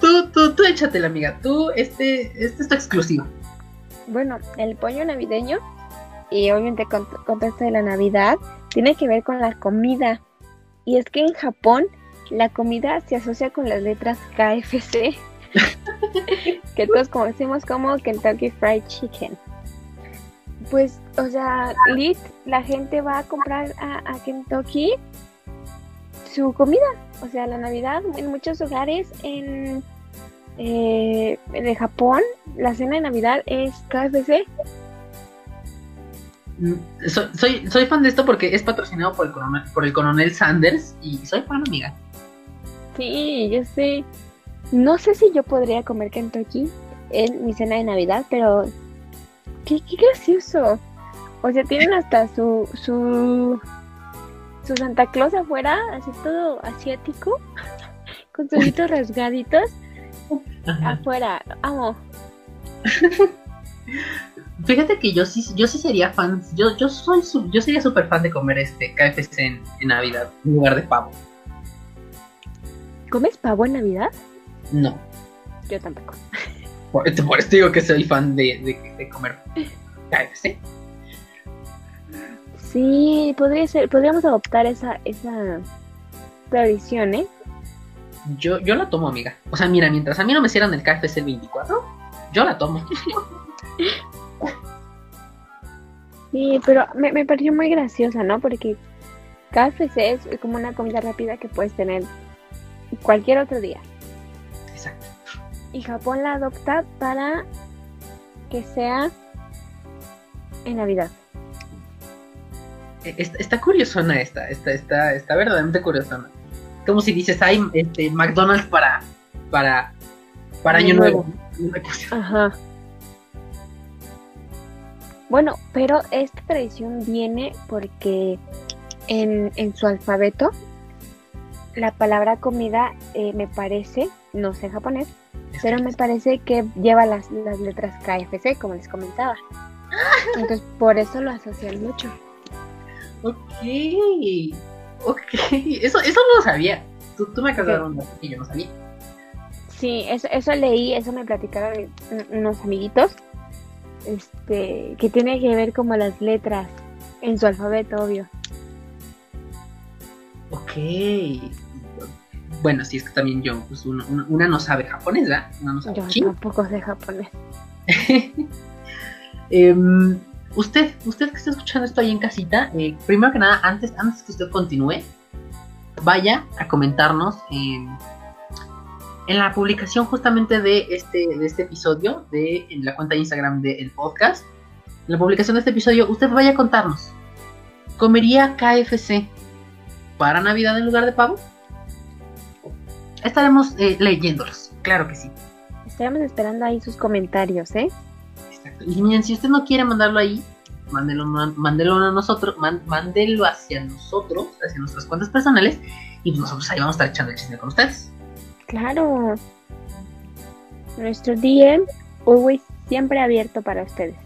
Tú, tú, tú échatela, amiga. Tú, este, este es tu exclusiva. Bueno, el pollo navideño y obviamente con contexto de la Navidad tiene que ver con la comida. Y es que en Japón la comida se asocia con las letras KFC, que todos conocemos como Kentucky Fried Chicken. Pues, o sea, lit, la gente va a comprar a, a Kentucky su comida. O sea, la Navidad en muchos hogares en, eh, en el Japón, la cena de Navidad es KFC. Mm, Soy, soy, soy fan de esto porque es patrocinado por el coronel, por el coronel Sanders y soy fan, amiga. Sí, yo sé. No sé si yo podría comer Kentucky en mi cena de Navidad, pero qué, qué gracioso. O sea, tienen hasta su su su Santa Claus afuera, así todo asiático, con sus ojitos rasgaditos Ajá. afuera. Amo. Fíjate que yo sí, yo sí sería fan, yo, yo soy su- yo sería súper fan de comer este KFC en, en Navidad en lugar de pavo. ¿Comes pavo en Navidad? No, Yo tampoco. por, por eso digo que soy fan de, de, de comer KFC. Sí, podría ser, podríamos adoptar esa esa tradición, ¿eh? Yo, yo la tomo, amiga. O sea, mira, mientras a mí no me cierran el KFC el 24, yo la tomo. Sí, pero me, me pareció muy graciosa, ¿no? Porque KFC es como una comida rápida que puedes tener cualquier otro día. Exacto. Y Japón la adopta para que sea en Navidad. Eh, Está, está curiosona esta, está, está, está verdaderamente curiosona. Como si dices, hay este, McDonald's para, para, para Año Nuevo. Ajá. Bueno, pero esta tradición viene porque en, en su alfabeto la palabra comida eh, me parece, no sé japonés, pero me parece que lleva las, las letras KFC, como les comentaba. Entonces, por eso lo asocian mucho. Ok. Ok. Eso, eso no lo sabía. Tú, tú me acabas de dar un dato que yo no sabía. Sí, eso, eso leí, eso me platicaron un- unos amiguitos. este, que tiene que ver como las letras en su alfabeto, obvio. Ok. Bueno, sí, es que también yo, pues uno, uno- una no sabe japonés, ¿verdad? Una no sabe Yo chino. tampoco sé japonés. Em, usted, usted que está escuchando esto ahí en casita, eh, primero que nada, antes, antes que usted continúe, vaya a comentarnos en, en la publicación justamente de este, de este episodio, de en la cuenta de Instagram del podcast. En la publicación de este episodio, usted vaya a contarnos. ¿Comería KFC para Navidad en lugar de pavo? Estaremos eh, leyéndolos, claro que sí. Estaremos esperando ahí sus comentarios, ¿eh? Exacto. Y miren, si usted no quiere mandarlo ahí, mándelo, mándelo a nosotros, mándelo hacia nosotros, hacia nuestras cuentas personales, y pues nosotros ahí vamos a estar echando el chisme con ustedes. Claro. Nuestro DM, always siempre abierto para ustedes.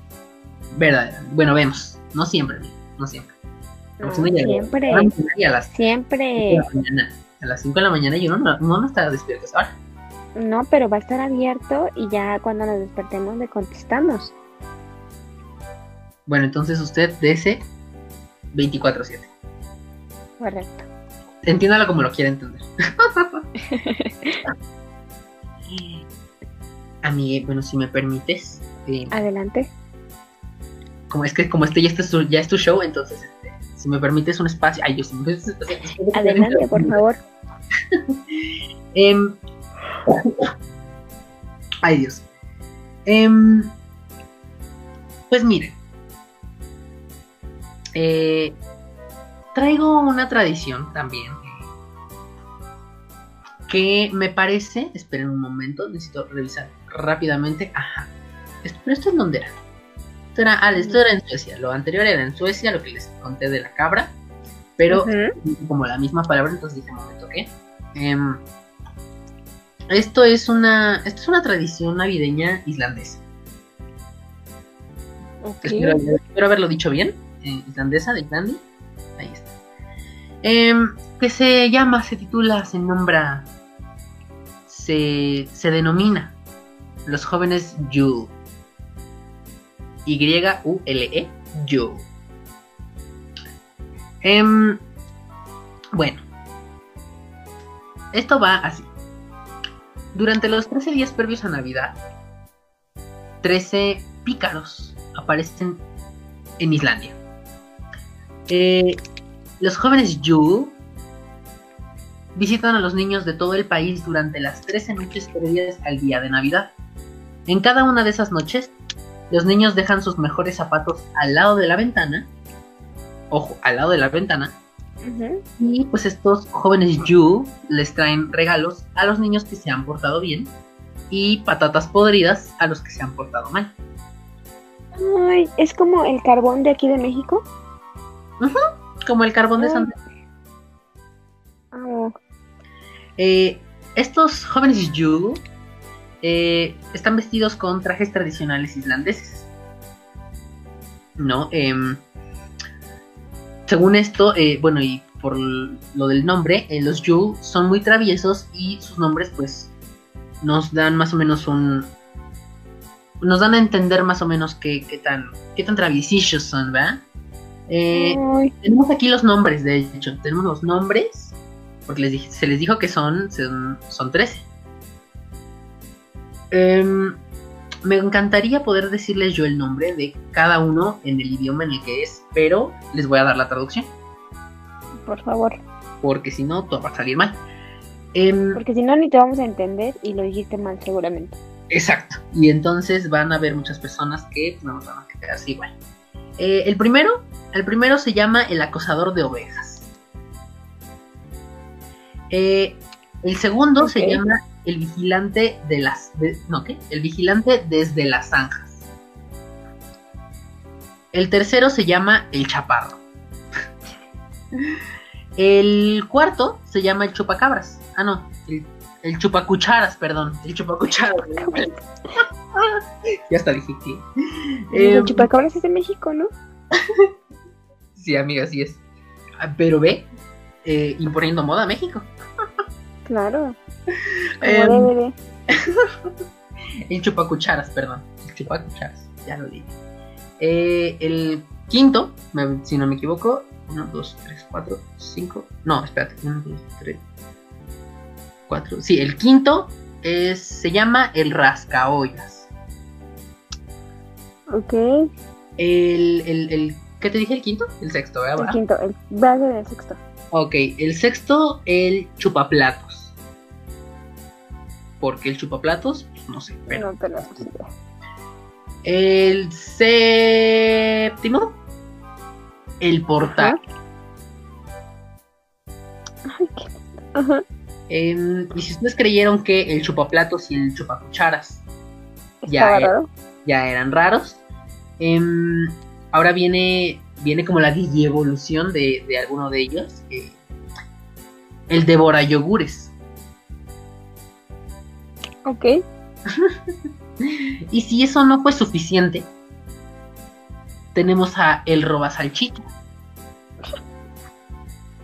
Verdad, bueno, vemos. No siempre, no siempre. No, siempre, ahora a las 5 siempre. de la mañana. A las 5 de la mañana y uno no, uno no está despierto a esa hora. No, pero va a estar abierto y ya cuando nos despertemos le contestamos. Bueno, entonces usted dese 24-7. Correcto. Entiéndalo como lo quiera entender. Amigue, bueno, si me permites, eh, Adelante. como es que como este ya, este es tu, ya es tu show, entonces este, si me permites un espacio, ay, yo sí me Adelante, por favor. Em, ay, Dios. Em, pues miren, eh, traigo una tradición también que me parece, esperen un momento, necesito revisar rápidamente. Ajá, pero esto en dónde era? Esto era, ah, esto era en Suecia. Lo anterior era en Suecia, lo que les conté de la cabra, pero como la misma palabra, entonces dije, momento, ¿qué? Em, esto es una, esto es una tradición navideña islandesa. Ok. Espero, espero haberlo dicho bien. eh, islandesa de Islandia. Ahí está. Em, que se llama, se titula, se nombra, se, se denomina Los jóvenes Yule. Y-U-L-E, Yule. Em, bueno, esto va así. Durante los 13 días previos a Navidad, 13 pícaros aparecen en Islandia. Eh, los jóvenes Yule visitan a los niños de todo el país durante las 13 noches previas al día de Navidad. En cada una de esas noches, los niños dejan sus mejores zapatos al lado de la ventana. Ojo, al lado de la ventana. Y pues estos jóvenes Yu les traen regalos a los niños que se han portado bien y patatas podridas a los que se han portado mal. Ay, es como el carbón de aquí de México. Como el carbón de Ah. Santa. Ah, Eh, estos jóvenes Yu eh, están vestidos con trajes tradicionales islandeses. ¿No? Em, según esto, eh, bueno, y por lo del nombre, eh, los Yu son muy traviesos y sus nombres, pues, nos dan más o menos un. Nos dan a entender más o menos qué, qué tan, qué tan traviesillos son, ¿verdad? Eh, tenemos aquí los nombres, de hecho. Tenemos los nombres. Porque les dije- se les dijo que son, son, son 13. Em, me encantaría poder decirles yo el nombre de cada uno en el idioma en el que es, pero les voy a dar la traducción. por favor. Porque si no, todo va a salir mal. Em, Porque si no, ni te vamos a entender y lo dijiste mal, seguramente. Exacto. Y entonces van a haber muchas personas que no nos van a quedarse igual. Eh, el primero, el primero se llama el acosador de ovejas. Eh, el segundo se llama el vigilante de las, de- no qué, el vigilante desde las zanjas. El tercero se llama el chaparro. El cuarto se llama el chupacabras. Ah no, el, el chupacucharas, perdón, el chupacucharas. ya hasta dije que. el chupacabras es de México, ¿no? Sí, amiga, así es. Ah, Pero ve, eh, imponiendo moda a México. Claro. Como de. el chupacucharas, perdón. El chupacucharas. ya lo leí. Eh, el quinto, me- si no me equivoco, 1, 2, 3, 4, 5. No, espérate. 1, 2, 3, 4. Sí, el quinto es, se llama el rascaollas. Ok. El, el, el, ¿Qué te dije? ¿El quinto? El sexto, ¿verdad? El quinto, el base del sexto. Ok, el sexto, el chupaplatos. ¿Por qué el chupaplatos? No sé, pero. No tenemos idea. El séptimo, el portal. Ay, qué. Ajá. Em, y si ustedes creyeron que el chupaplatos y el chupacucharas Ya, ya eran raros, em, ahora viene, viene como la evolución de, de alguno de ellos. eh, el devora yogures. Ok. Y si eso no fue suficiente, tenemos a el roba salchicha.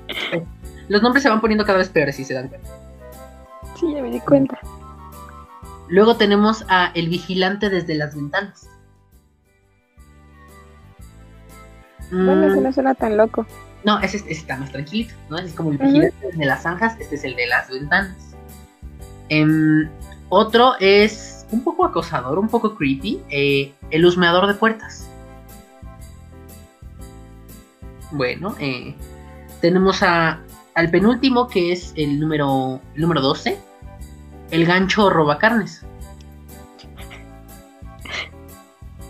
Los nombres se van poniendo cada vez peores si se dan cuenta. Sí, ya me di cuenta. Luego tenemos a el vigilante desde las ventanas. Bueno, Mm, eso no suena tan loco. no, ese, ese está más tranquilito, ¿no? Ese es como el vigilante desde las zanjas, este es el de las ventanas. Em, otro es un poco acosador, un poco creepy, eh, el husmeador de puertas. Bueno, eh, tenemos a, al penúltimo que es el número, el número 12, el gancho robacarnes.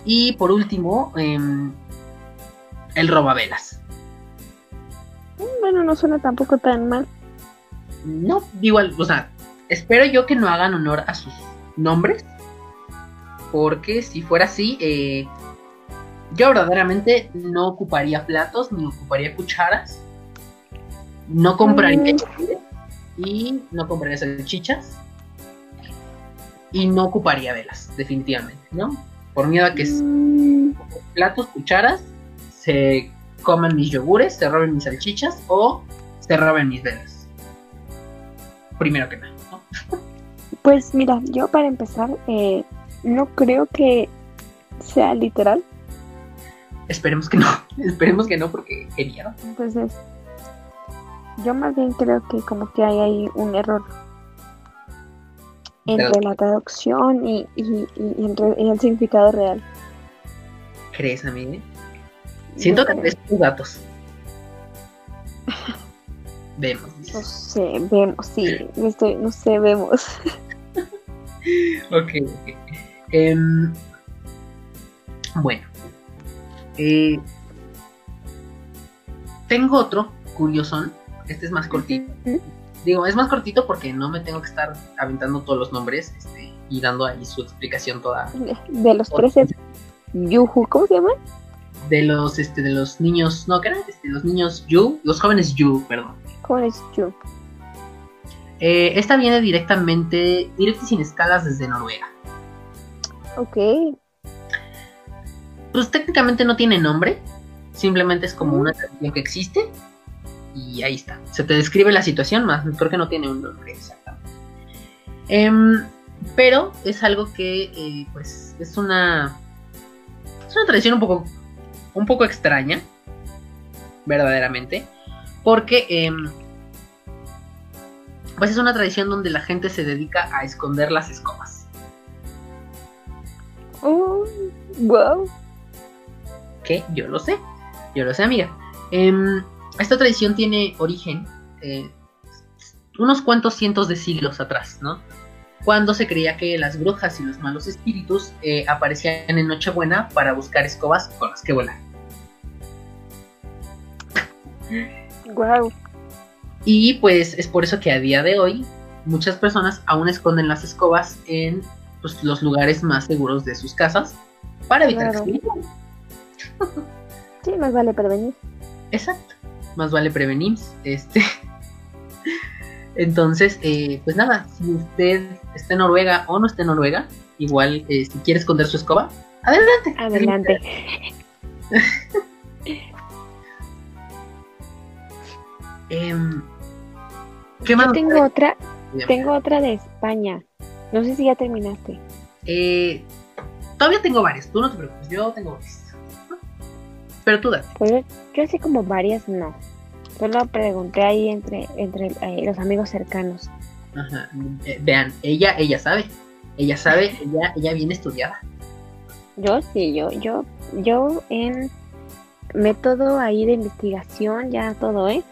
Y por último, em, el robavelas. Bueno, no suena tampoco tan mal. No, igual, o sea, espero yo que no hagan honor a sus nombres. Porque si fuera así, eh, yo verdaderamente no ocuparía platos ni ocuparía cucharas. No compraría Mm. y no compraría salchichas. Y no ocuparía velas, definitivamente, ¿no? Por miedo a que Mm, platos, cucharas, se coman mis yogures, se roben mis salchichas o se roben mis velas. Primero que nada. Pues mira, yo para empezar, eh, no creo que sea literal. Esperemos que no, esperemos que no porque quería. Entonces, yo más bien creo que como que hay ahí un error entre Pero- la traducción y, y, y entre- y el significado real. ¿Crees a mí? Siento Yo que creo. ves tus datos. Vemos. No sé, vemos, sí, estoy, no sé, vemos. Ok, ok. Em, bueno. Eh, tengo otro curiosón. Este es más cortito. Digo, es más cortito porque no me tengo que estar aventando todos los nombres este, y dando ahí su explicación toda De los tres es Yuhu, ¿cómo se llama? de los este de los niños, no, ¿qué eran? Este, los niños Yu, los jóvenes Yu, perdón. ¿Cómo es Yu? Eh, esta viene directamente, directo y sin escalas desde Noruega. Ok, Pues técnicamente no tiene nombre, simplemente es como una tradición que existe y ahí está. Se te describe la situación, más creo que no tiene un nombre exactamente. Em, pero es algo que, eh, pues, es una, es una tradición un poco, un poco extraña, verdaderamente, porque, em, pues, es una tradición donde la gente se dedica a esconder las escobas. oh, wow, que yo lo sé, yo lo sé amiga. Em, esta tradición tiene origen eh, unos cuantos cientos de siglos atrás, ¿no? Cuando se creía que las brujas y los malos espíritus eh, aparecían en Nochebuena para buscar escobas con las que volar. Wow, Y pues es por eso que a día de hoy muchas personas aún esconden las escobas en pues, los lugares más seguros de sus casas para evitar Claro. que sí, más vale prevenir. Exacto. Más vale prevenir. Este. Entonces, eh, pues nada, si usted está en Noruega o no está en Noruega, igual eh, si quiere esconder su escoba, adelante. Adelante. Em, ¿Qué más? Yo tengo otra, Bien. tengo otra de España. No sé si ya terminaste. Eh, todavía tengo varias, tú no te preocupes, yo tengo varias. Pero tú date. Pues yo así como varias no. Solo pregunté ahí entre, entre eh, los amigos cercanos. Ajá. eh, vean, ella, ella sabe. Ella sabe, ella, ella viene estudiada. Yo sí, yo, yo, yo en método ahí de investigación, ya todo, ¿eh?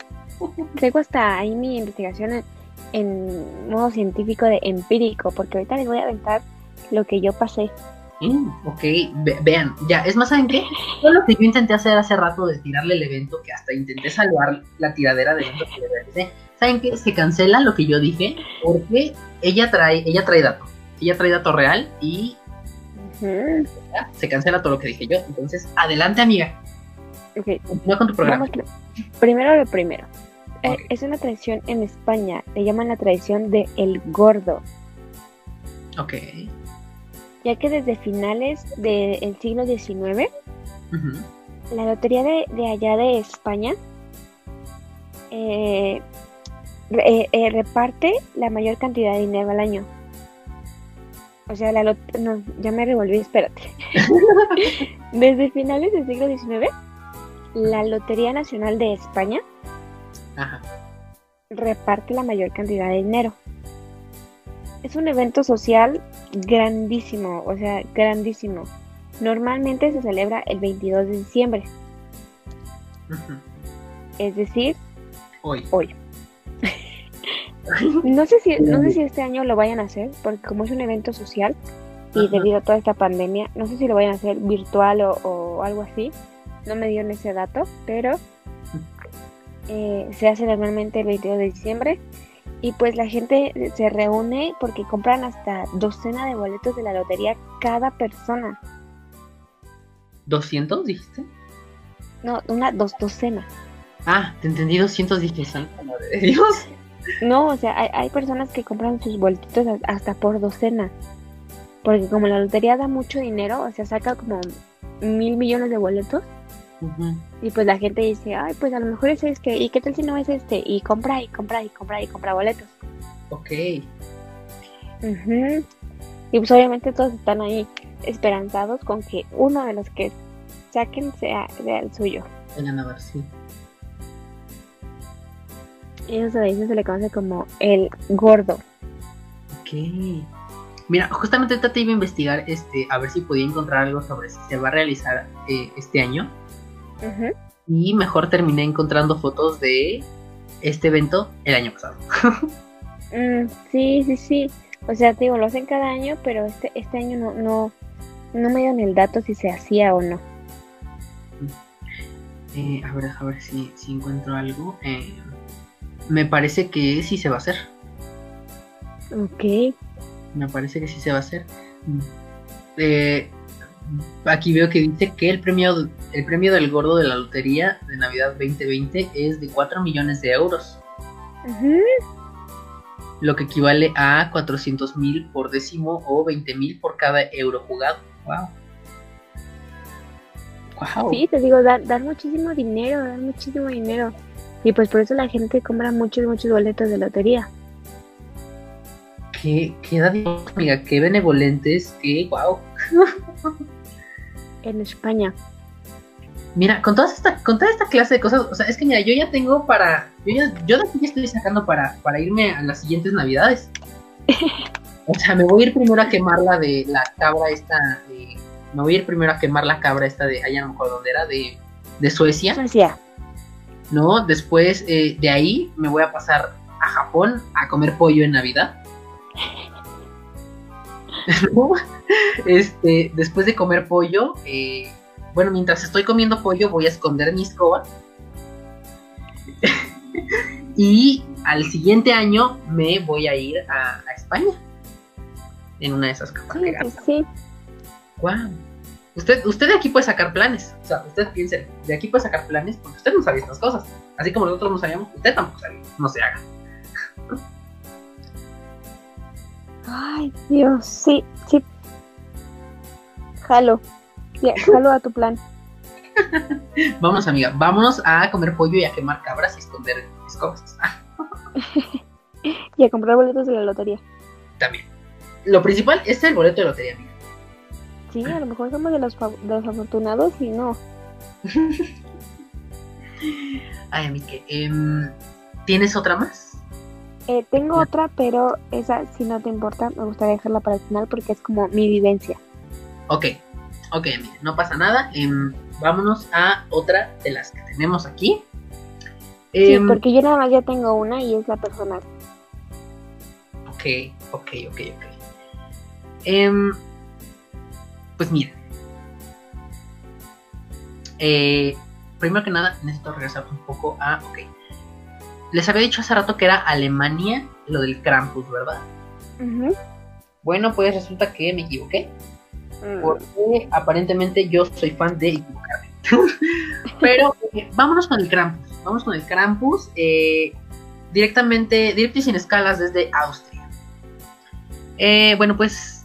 Tengo hasta ahí mi investigación en, en modo científico de empírico, porque ahorita les voy a aventar lo que yo pasé. Mm, ok, ve- vean, ya, es más, ¿saben qué? Todo lo que yo intenté hacer hace rato de tirarle el evento, que hasta intenté salvar la tiradera de evento que le realicé. ¿Saben qué? Se cancela lo que yo dije porque ella trae, ella trae dato. Ella trae dato real y se cancela todo lo que dije yo. Entonces, adelante, amiga. Ok, Continúa con tu programa. Vamos, primero lo primero. Eh, es una tradición en España, le llaman la tradición de El Gordo, Ok. ya que desde finales del siglo XIX, la lotería de, de allá de España eh, re- eh, reparte la mayor cantidad de dinero al año. O sea, la lot- no, ya me revolví, espérate. desde finales del siglo XIX, la Lotería Nacional de España Ajá. reparte la mayor cantidad de dinero. Es un evento social grandísimo, o sea, grandísimo. Normalmente se celebra el 22 de diciembre, es decir, Hoy. hoy. No sé si no sé si este año lo vayan a hacer, porque como es un evento social y Ajá. debido a toda esta pandemia, no sé si lo vayan a hacer virtual o, o algo así. No me dieron ese dato, pero eh, se hace normalmente el 22 de diciembre y pues la gente se reúne porque compran hasta docena de boletos de la lotería cada persona. ¿200 dijiste? No, una dos docena. Ah, te entendí 200, dije, madre de Dios. No, o sea, hay, hay personas que compran sus boletitos hasta por docena. Porque como la lotería da mucho dinero, o sea, saca como mil millones de boletos. Y pues la gente dice, ay, pues a lo mejor es este. ¿Y qué tal si no es este? Y compra y compra y compra y compra boletos. Ok. Ujú. Y pues obviamente todos están ahí esperanzados con que uno de los que saquen sea, sea el suyo. Vengan a ver, sí. Y eso veces se le conoce como el gordo. Ok. Mira, justamente ahorita te iba a investigar este, a ver si podía encontrar algo sobre si se va a realizar eh, este año. Y mejor terminé encontrando fotos de este evento el año pasado. Mm, sí, sí, sí. O sea, te digo, lo hacen cada año, pero este, este año no, no, no me dieron el dato si se hacía o no. Eh, a ver, a ver si, si encuentro algo. Eh, me parece que sí se va a hacer. Ok. Me parece que sí se va a hacer. Eh, aquí veo que dice que el premio, el premio del gordo de la lotería de Navidad 2020 es de 4 millones de euros. Lo que equivale a 400 mil por décimo o 20 mil por cada euro jugado. Wow. Wow. Sí, te digo, dan, dan muchísimo dinero, dan muchísimo dinero. Y pues por eso la gente compra muchos, muchos boletos de lotería. Qué, qué amiga, qué benevolentes, qué wow. En España. Mira, con toda esta, con toda esta clase de cosas, o sea, es que mira, yo ya tengo para, yo ya, yo de aquí ya estoy sacando para, para irme a las siguientes navidades. O sea, me voy a ir primero a quemar la de la cabra esta, de, me voy a ir primero a quemar la cabra esta de, allá no me acuerdo dónde era, de, de Suecia. Suecia. ¿no? Después eh, de ahí me voy a pasar a Japón a comer pollo en Navidad. ¿No? este, después de comer pollo, eh, bueno, mientras estoy comiendo pollo voy a esconder mi escoba. y al siguiente año me voy a ir a, a España. En una de esas capas Sí, que sí, gasta. sí. Wow. Usted, usted de aquí puede sacar planes. O sea, usted piense, de aquí puede sacar planes porque usted no sabía estas cosas. Así como nosotros no sabíamos, usted tampoco sabía. No se haga. Ay, Dios, sí, sí. Jalo. Ya, jalo a tu plan. Vámonos, amiga. Vámonos a comer pollo y a quemar cabras y esconder escobas. Y a comprar boletos de la lotería. también. Lo principal es el boleto de lotería, amiga. Sí, a lo mejor somos de los, de los afortunados y no. Ay, Mike, em, ¿tienes otra más? Eh, tengo otra, pero esa, si no te importa, me gustaría dejarla para el final porque es como mi vivencia. Ok, ok, amiga, no pasa nada. em, vámonos a otra de las que tenemos aquí. Sí, Em, porque yo nada más ya tengo una y es la personal. Ok, ok, ok, ok. Em, pues mira. Eh, primero que nada, necesito regresar un poco a. Ok. Les había dicho hace rato que era Alemania lo del Krampus, ¿verdad? Bueno, pues resulta que me equivoqué. Mm, Porque aparentemente yo soy fan de equivocarme. Pero eh, vámonos con el Krampus. Vamos con el Krampus. eh, directamente, directo y sin escalas desde Austria. Eh, bueno, pues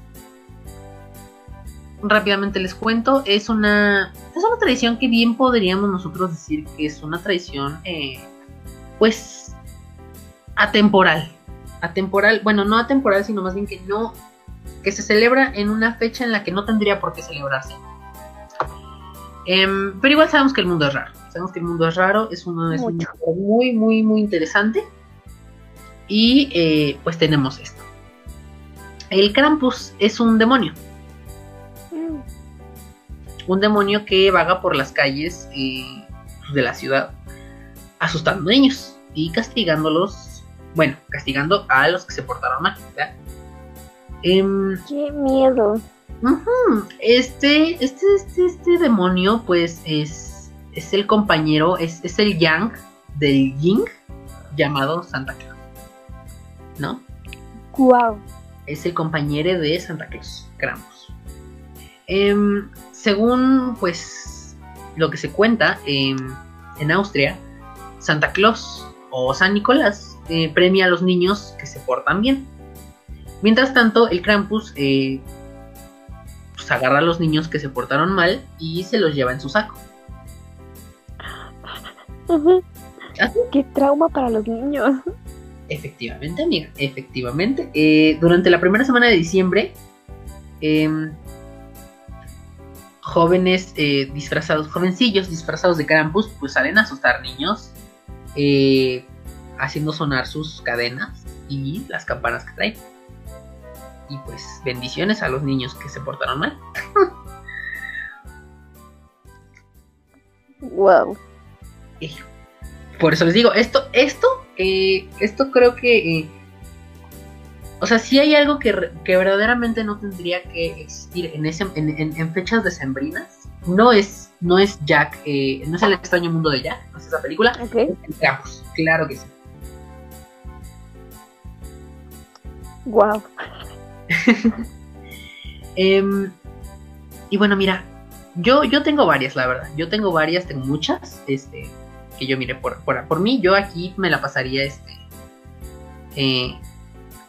rápidamente les cuento. Es una, es una tradición que bien podríamos nosotros decir que es una tradición, eh, pues, atemporal. Atemporal, bueno, no atemporal, sino más bien que no que se celebra en una fecha en la que no tendría por qué celebrarse. Em, pero igual sabemos que el mundo es raro. Sabemos que el mundo es raro, es, uno, es un muy, muy, muy interesante. Y eh, pues tenemos esto. El Krampus es un demonio. mm, Un demonio que vaga por las calles eh, de la ciudad asustando niños y castigándolos. Bueno, castigando a los que se portaron mal. ¿verdad? Em, Qué miedo. Este, este, este, este demonio, pues, es, es el compañero, es, es el Yang del Ying llamado Santa Claus. ¿No? Guau. Es el compañero de Santa Claus, Krampus. Em, según, pues, lo que se cuenta em, en Austria, Santa Claus o San Nicolás eh, premia a los niños que se portan bien. Mientras tanto, el Krampus eh, pues, agarra a los niños que se portaron mal y se los lleva en su saco. ¿Ah? Qué trauma para los niños. Efectivamente, amiga, efectivamente. Eh, durante la primera semana de diciembre, em, jóvenes eh, disfrazados, jovencillos disfrazados de Krampus, pues salen a asustar niños, eh, haciendo sonar sus cadenas y las campanas que traen. Y pues bendiciones a los niños que se portaron mal. Wow. Eh, Por eso les digo, esto, esto, eh, esto creo que, eh, o sea, si hay algo que, que verdaderamente no tendría que existir en, ese, en, en- en fechas decembrinas, no es, no es Jack, eh, no es el extraño mundo de Jack, no es esa película, Ok. es el Krampus, claro que sí. Wow. Em, y bueno, mira, yo, yo tengo varias, la verdad. Yo tengo varias, tengo muchas. Este, que yo mire por, por, por mí, yo aquí me la pasaría este. eh,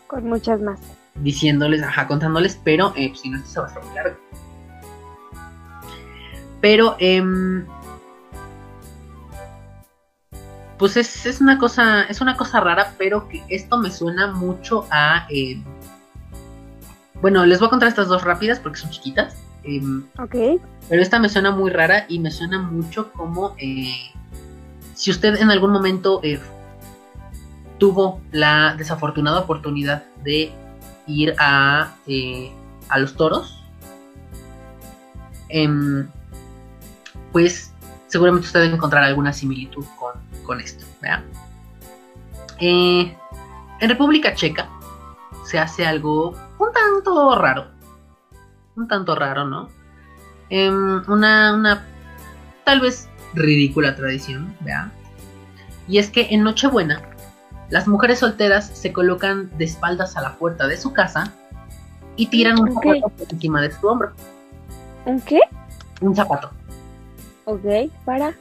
Con muchas más. diciéndoles, ajá, contándoles, pero eh, si no, esto se va a hacer muy largo. Pero, em, pues es, es una cosa, es una cosa rara, pero que esto me suena mucho a, em, bueno, les voy a contar estas dos rápidas porque son chiquitas. em, Ok. pero esta me suena muy rara y me suena mucho como eh, si usted en algún momento eh, tuvo la desafortunada oportunidad de ir a, eh, a los toros, em, pues seguramente usted va a encontrar alguna similitud con, con esto. ¿verdad? Eh, en República Checa se hace algo un tanto raro. Un tanto raro, ¿no? Em, una, una tal vez ridícula tradición, ¿verdad? Y es que en Nochebuena, las mujeres solteras se colocan de espaldas a la puerta de su casa y tiran un zapato por encima de su hombro. ¿Un qué? Un zapato. Ok. Para.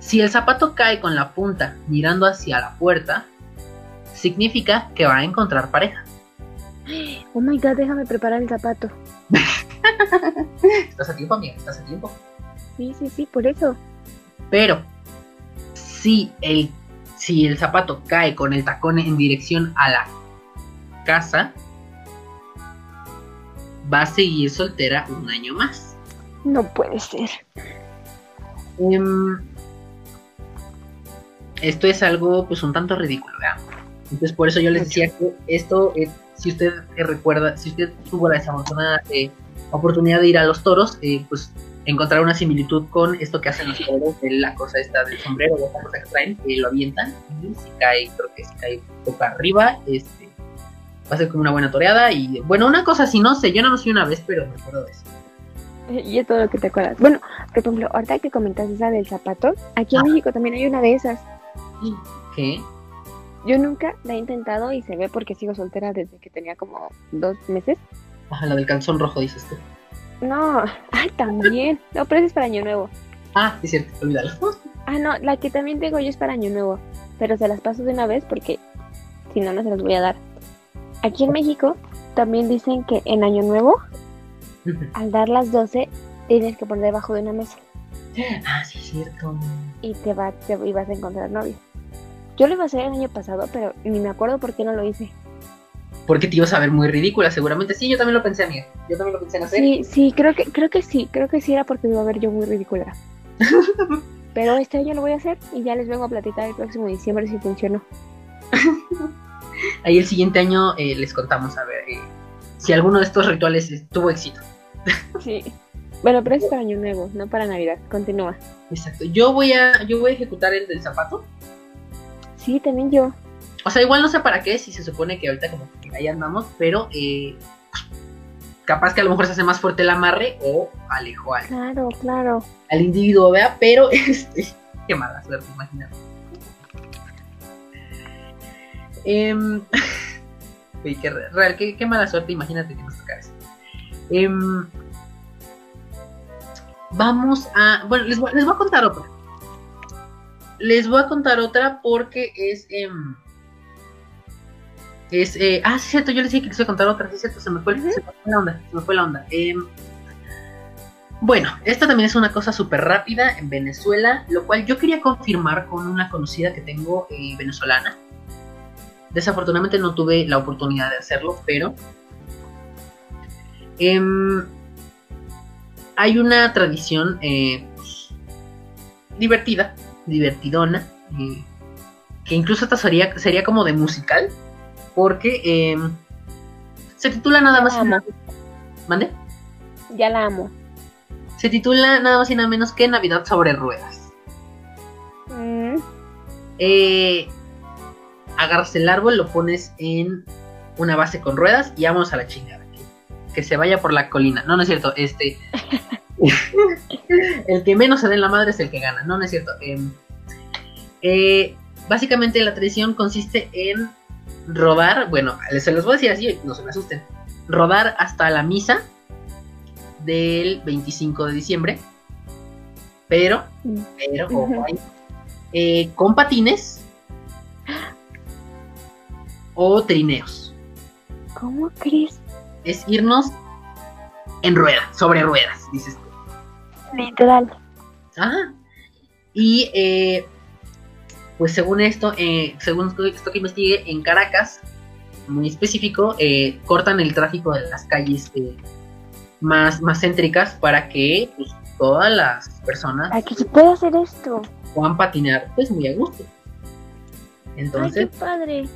Si el zapato cae con la punta mirando hacia la puerta, significa que va a encontrar pareja. Oh my god, déjame preparar el zapato. Estás a tiempo, amiga, estás a tiempo. Sí, sí, sí, por eso. Pero si el, si el zapato cae con el tacón en dirección a la casa, va a seguir soltera un año más. No puede ser. Em, esto es algo pues un tanto ridículo, ¿verdad? Entonces por eso yo les decía que esto, eh, si usted recuerda, si usted tuvo la desafortunada eh, oportunidad de ir a los toros, eh, pues encontrar una similitud con esto que hacen los toros, de la cosa esta del sombrero, de esta cosa que traen, que lo avientan y si cae, creo que si cae boca arriba, este, va a ser como una buena toreada y bueno, una cosa así, no sé, yo no lo sé una vez, pero me acuerdo de eso. Y es todo lo que te acuerdas. Bueno, por ejemplo, ahorita que comentas esa del zapato, aquí en Ah. México también hay una de esas. ¿Qué? Yo nunca la he intentado y se ve porque sigo soltera desde que tenía como dos meses. Ajá, la del calzón rojo, dices tú. No, ay, también. No, pero es para Año Nuevo. Ah, es cierto, olvídalo. Ah, no, la que también tengo yo es para Año Nuevo. Pero se las paso de una vez porque si no, no se las voy a dar. Aquí en México también dicen que en Año Nuevo, al dar las 12, tienes que poner debajo de una mesa ah, sí, es cierto. y te, va, te y vas a encontrar novio. Yo lo iba a hacer el año pasado, pero ni me acuerdo por qué no lo hice. Porque te ibas a ver muy ridícula, seguramente. Sí, yo también lo pensé, amiga. Yo también lo pensé en hacer. Sí, sí, creo que, creo que sí, creo que sí era porque me iba a ver yo muy ridícula. Pero este año lo voy a hacer y ya les vengo a platicar el próximo diciembre si funcionó. Ahí el siguiente año eh, les contamos a ver eh, si alguno de estos rituales tuvo éxito. Sí. Bueno, pero es para año nuevo, no para Navidad. Continúa. Exacto. Yo voy a, yo voy a ejecutar el del zapato. Sí, también yo. O sea, igual no sé para qué, si se supone que ahorita como que ahí andamos, pero eh, capaz que a lo mejor se hace más fuerte el amarre o alejo al, Claro, claro. al individuo, vea, pero este, qué mala suerte, imagínate. Uy, qué re- real, qué, qué mala suerte, imagínate que nos eso. Em, vamos a, bueno, les voy, les voy a contar otra. Les voy a contar otra porque es, em, es, eh, ah, sí, cierto, yo les dije que les iba a contar otra, sí, cierto, se me fue, se me fue la onda, se me fue la onda. Em, bueno, esta también es una cosa súper rápida en Venezuela, lo cual yo quería confirmar con una conocida que tengo eh, venezolana. Desafortunadamente no tuve la oportunidad de hacerlo, pero em, hay una tradición eh, pues, divertida, divertidona, eh, que incluso esta sería, sería como de musical, porque em, se titula nada más... Amo. nada- ¿Mande? Ya la amo. Se titula nada más y nada menos que Navidad sobre ruedas. Mm, Eh, agarras el árbol, lo pones en una base con ruedas y vamos a la chingada. Que, que se vaya por la colina. No, no es cierto. Este. el que menos se dé en la madre es el que gana. No, no es cierto. Em, eh, básicamente la tradición consiste en rodar. Bueno, se los voy a decir así, no se me asusten. Rodar hasta la misa del 25 de diciembre. Pero, pero, ojo eh, con patines o trineos. ¿Cómo crees? Es irnos en ruedas, sobre ruedas, dices tú. Literal. Ajá. Y eh, pues según esto, eh, según esto que investigué, en Caracas, muy específico, eh, cortan el tráfico de las calles eh, más, más céntricas para que pues, todas las personas ¿A que se puede hacer esto? puedan patinar pues muy a gusto. Ay, Entonces, qué padre.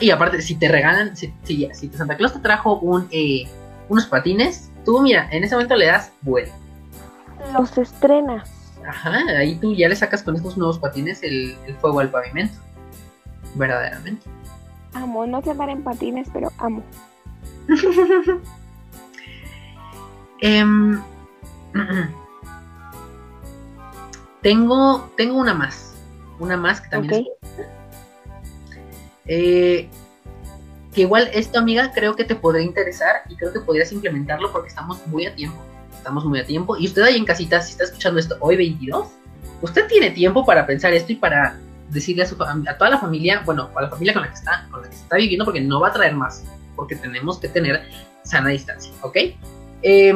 Y aparte, si te regalan, si, si, si Santa Claus te trajo un, eh, unos patines, tú mira, en ese momento le das vuelo. Los estrenas. Ajá, ahí tú ya le sacas con estos nuevos patines el, el fuego al pavimento. Verdaderamente. Amo, no sé andar en patines, pero amo. Em, tengo, tengo una más. Una más que también es- Eh, que igual esto, amiga, creo que te podría interesar y creo que podrías implementarlo porque estamos muy a tiempo. Estamos muy a tiempo. Y usted ahí en casita, si está escuchando esto hoy 22, usted tiene tiempo para pensar esto y para decirle a, su, a toda la familia, bueno, a la familia con la que está, con la que está viviendo, porque no va a traer más, porque tenemos que tener sana distancia, ¿ok? Eh,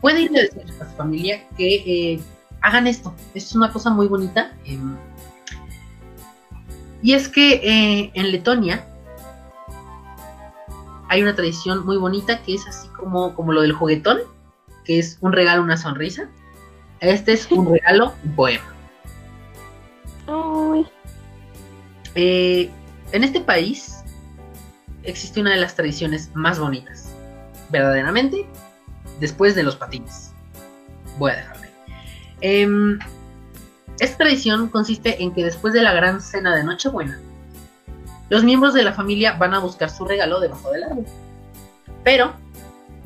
puede irle a decir a su familia que eh, hagan esto. Esto es una cosa muy bonita. eh, y es que en Letonia hay una tradición muy bonita que es así como, como lo del juguetón, que es un regalo, una sonrisa. Este es un regalo, un poema. Eh, en este país existe una de las tradiciones más bonitas, verdaderamente, después de los patines. Voy a dejarme. Em, esta tradición consiste en que después de la gran cena de Nochebuena, los miembros de la familia van a buscar su regalo debajo del árbol. Pero,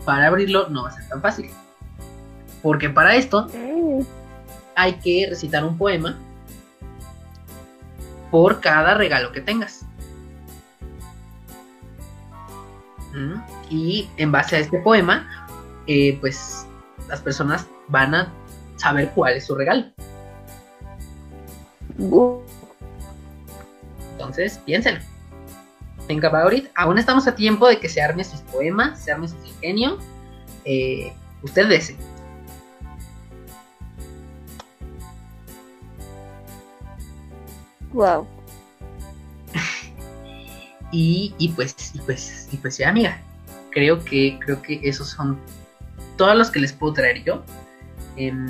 para abrirlo no va a ser tan fácil. Porque para esto hay que recitar un poema por cada regalo que tengas. Mm, y en base a este poema, eh, pues las personas van a saber cuál es su regalo. Entonces, piénsenlo. Think about it. Aún estamos a tiempo de que se arme sus poemas, se arme su ingenio. Eh, usted desee. Wow. y, y, pues, y pues, y pues ya, amiga. Creo que, creo que esos son todos los que les puedo traer yo. Em,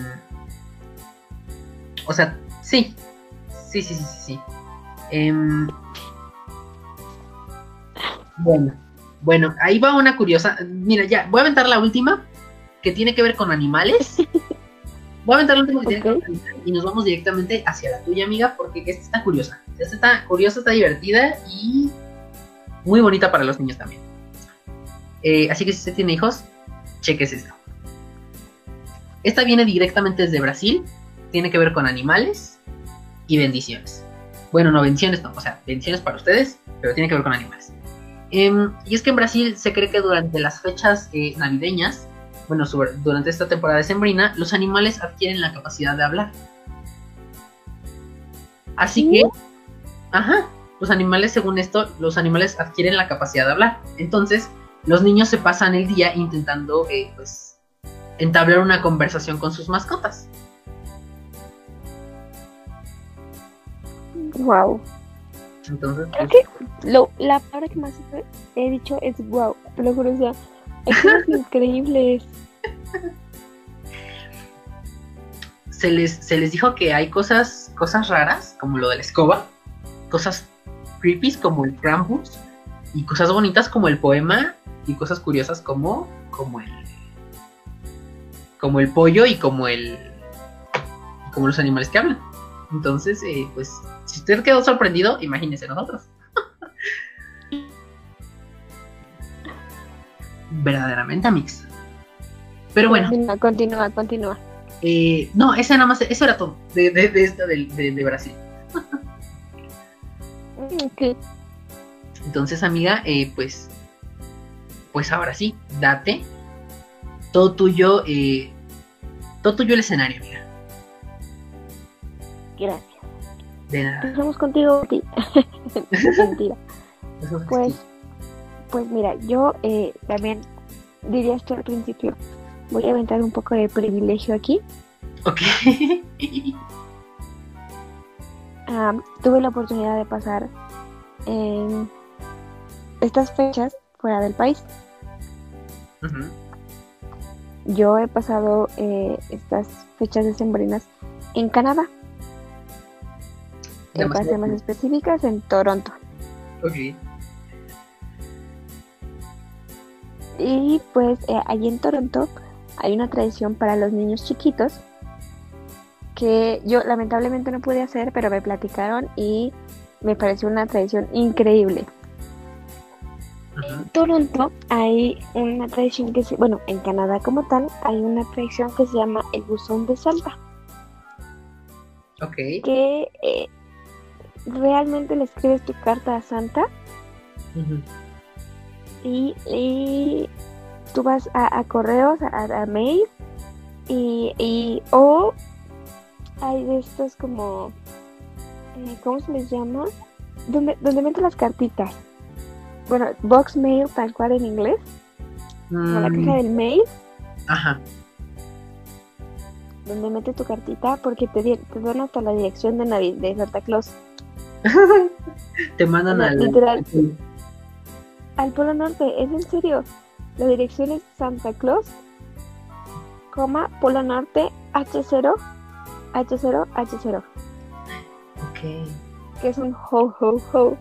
o sea, sí. Sí, sí, sí, sí, sí. Em, bueno, bueno, ahí va una curiosa. Mira, ya, voy a aventar la última, que tiene que ver con animales. Voy a aventar la última que tiene que ver con animales y nos vamos directamente hacia la tuya, amiga, porque esta está curiosa. Esta está curiosa, está divertida y muy bonita para los niños también. Eh, así que si usted tiene hijos, cheques esto. Esta viene directamente desde Brasil, tiene que ver con animales y bendiciones. Bueno, no, bendiciones no, o sea, bendiciones para ustedes, pero tiene que ver con animales. Em, y es que en Brasil se cree que durante las fechas eh, navideñas, bueno, durante esta temporada de sembrina, los animales adquieren la capacidad de hablar. Así que, ajá, los animales, según esto, los animales adquieren la capacidad de hablar. Entonces, los niños se pasan el día intentando, eh, pues, entablar una conversación con sus mascotas. Wow. Entonces, Creo que lo, la palabra que más he dicho es wow. Lo juro, o sea, es increíbles. Se les, se les dijo que hay cosas, cosas raras, como lo de la escoba, cosas creepy como el Krampus, y cosas bonitas como el poema, y cosas curiosas como, como el, como el pollo y como el, como los animales que hablan. Entonces, eh, pues si usted quedó sorprendido, imagínese nosotros. Verdaderamente, Amix. Pero bueno. Continúa, continúa, Eh, no, ese nada más, eso era todo de, de, de esta de, de, Brasil. okay. Entonces, amiga, eh, pues, pues ahora sí, date todo tuyo, eh, todo tuyo el escenario, amiga. Gracias. De nada. Empezamos contigo, Mentira. Pues, pues mira, yo eh, también diría esto al principio. Voy a aventar un poco de privilegio aquí. Ok. tuve la oportunidad de pasar en estas fechas fuera del país. Yo he pasado eh, estas fechas decembrinas en Canadá para ser más específicas, en Toronto. Ok. Y pues eh, allí en Toronto hay una tradición para los niños chiquitos que yo lamentablemente no pude hacer, pero me platicaron y me pareció una tradición increíble. En Toronto hay una tradición que se, bueno, en Canadá como tal, hay una tradición que se llama el buzón de Santa. Ok. Que eh, realmente le escribes tu carta a Santa y, tú vas a, correos, a, mail y, y, o hay de estos como, eh, ¿cómo se les llama? Donde, donde meten las cartitas. Bueno, box mail tal cual en inglés. la caja del mail. Ajá. Donde metes tu cartita porque te, te dan hasta la dirección de, de Santa Claus. Te mandan al. Literal. Al Polo Norte, es en serio. La dirección es Santa Claus, coma, Polo Norte, H0, H0, H0. Ok. Que es un ho, ho, ho.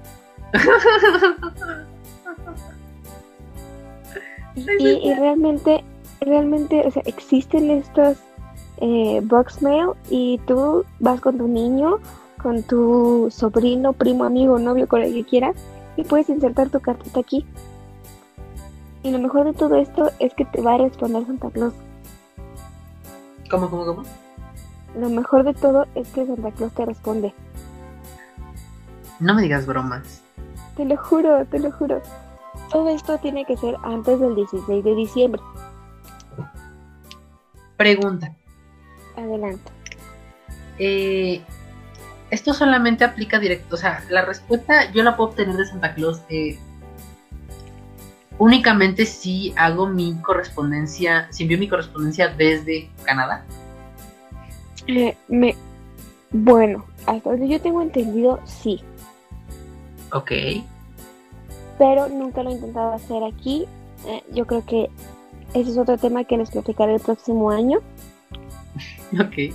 y, y realmente, realmente, o sea, existen estos eh, box mail y tú vas con tu niño, con tu sobrino, primo, amigo, novio, con el que quieras y puedes insertar tu cartita aquí. Y lo mejor de todo esto es que te va a responder Santa Claus. ¿Cómo, cómo, cómo? Lo mejor de todo es que Santa Claus te responde. No me digas bromas. Te lo juro, te lo juro. Todo esto tiene que ser antes del 16 de diciembre. Pregunta. Adelante. Eh, esto solamente aplica directo, o sea, la respuesta yo la puedo obtener de Santa Claus eh, únicamente si hago mi correspondencia, si envío mi correspondencia desde Canadá. Eh, me, bueno, hasta donde yo tengo entendido, sí. Ok. Pero nunca lo he intentado hacer aquí. Eh, yo creo que ese es otro tema que les platicaré el próximo año. Ok.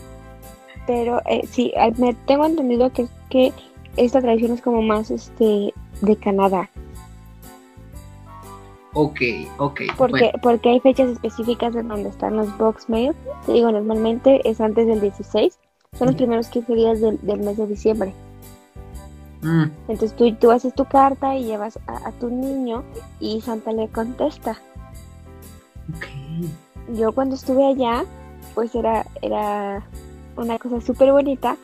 Pero eh, sí, al- me tengo entendido que, que esta tradición es como más este de Canadá. Ok, ok. Porque, bueno, porque hay fechas específicas en donde están los box mail. Te digo, normalmente es antes del 16. Son los primeros 15 días del, del mes de diciembre. mm, Entonces tú, tú haces tu carta y llevas a, a tu niño y Santa le contesta. ok. Yo cuando estuve allá, pues era, era una cosa súper bonita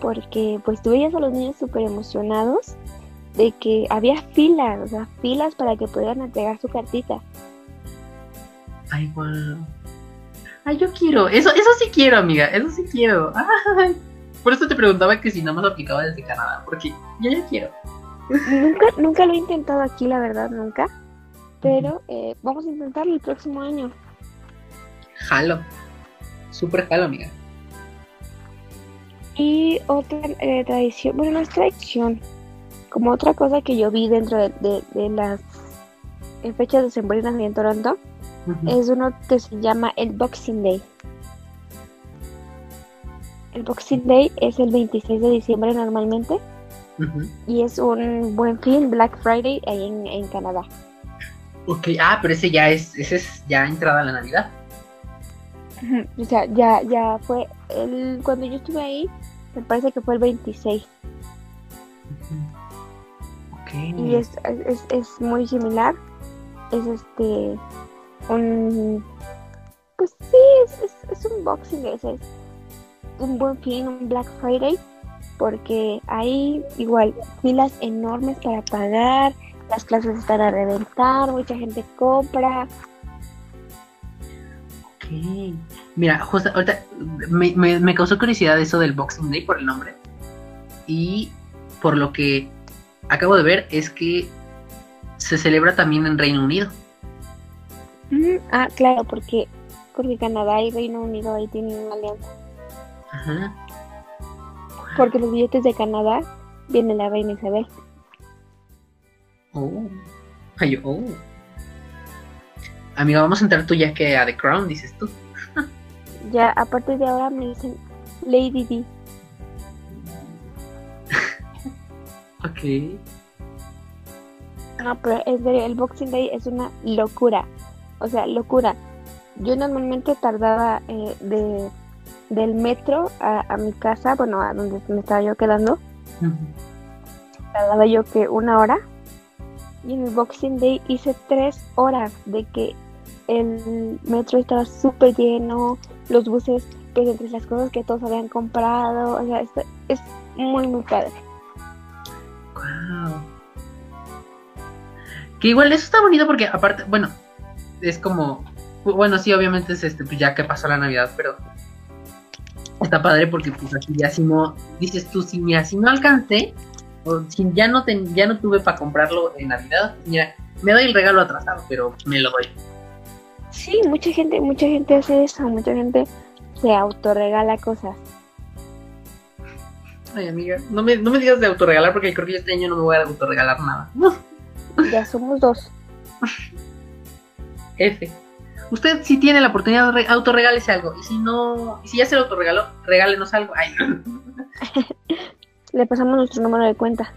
porque pues tú veías a los niños súper emocionados de que había filas, o sea, filas para que pudieran entregar su cartita. Ay, wow. Ay, yo quiero. Eso, eso sí quiero, amiga. Eso sí quiero. Ay. Por eso te preguntaba que si nada más aplicaba desde Canadá. Porque yo ya quiero. Nunca, nunca lo he intentado aquí, la verdad, nunca. Pero eh, vamos a intentarlo el próximo año. Jalo. Súper jalo, amiga. Y otra eh, tradición, bueno, no es tradición, como otra cosa que yo vi dentro de, de- de las eh, fechas decembrinas en Toronto, es uno que se llama el Boxing Day. El Boxing Day es el 26 de diciembre normalmente y es un buen fin, Black Friday, ahí en, en Canadá. Ok, ah, pero ese ya es, ese es ya entrada la Navidad. O sea, ya, ya fue, el, cuando yo estuve ahí, me parece que fue el 26 Ok. y es, es, es muy similar. Es este, un, pues sí, es, es, es un Boxing es, es un buen fin, un Black Friday, porque hay igual filas enormes para pagar, las clases están a reventar, mucha gente compra. Ok. Mira, justo ahorita me, me, me causó curiosidad eso del Boxing Day por el nombre. Y por lo que acabo de ver es que se celebra también en Reino Unido. Mm, ah, claro, porque, porque Canadá y Reino Unido ahí tienen una alianza. Ajá. Porque los billetes de Canadá viene la reina Isabel. Oh. Ay, oh. Amiga, vamos a entrar tú ya que a The Crown, dices tú. Ya a partir de ahora me dicen Lady D. Ok. No, pero es de- el Boxing Day es una locura. O sea, locura. Yo normalmente tardaba eh, de, del metro a, a mi casa, bueno, a donde me estaba yo quedando, tardaba yo que una hora. Y en el Boxing Day hice tres horas de que el metro estaba súper lleno, los buses, pues entre las cosas que todos habían comprado, o sea, es, muy, muy padre. Wow. Que igual eso está bonito porque aparte, bueno, es como, bueno, sí, obviamente es este, pues ya que pasó la Navidad, pero está padre porque pues así ya si no, dices tú, si mira, si no alcancé, o si ya no ten- ya no tuve para comprarlo en Navidad, mira, me doy el regalo atrasado, pero me lo doy. Sí, mucha gente, mucha gente hace eso, mucha gente se autorregala cosas. Ay, amiga, no me, no me digas de autorregalar porque creo que este año no me voy a autorregalar nada. Ya somos dos. F. Usted si tiene la oportunidad, re- autorregálese algo. Y si no, y si ya se lo autorregaló, regálenos algo. Ay, Le pasamos nuestro número de cuenta.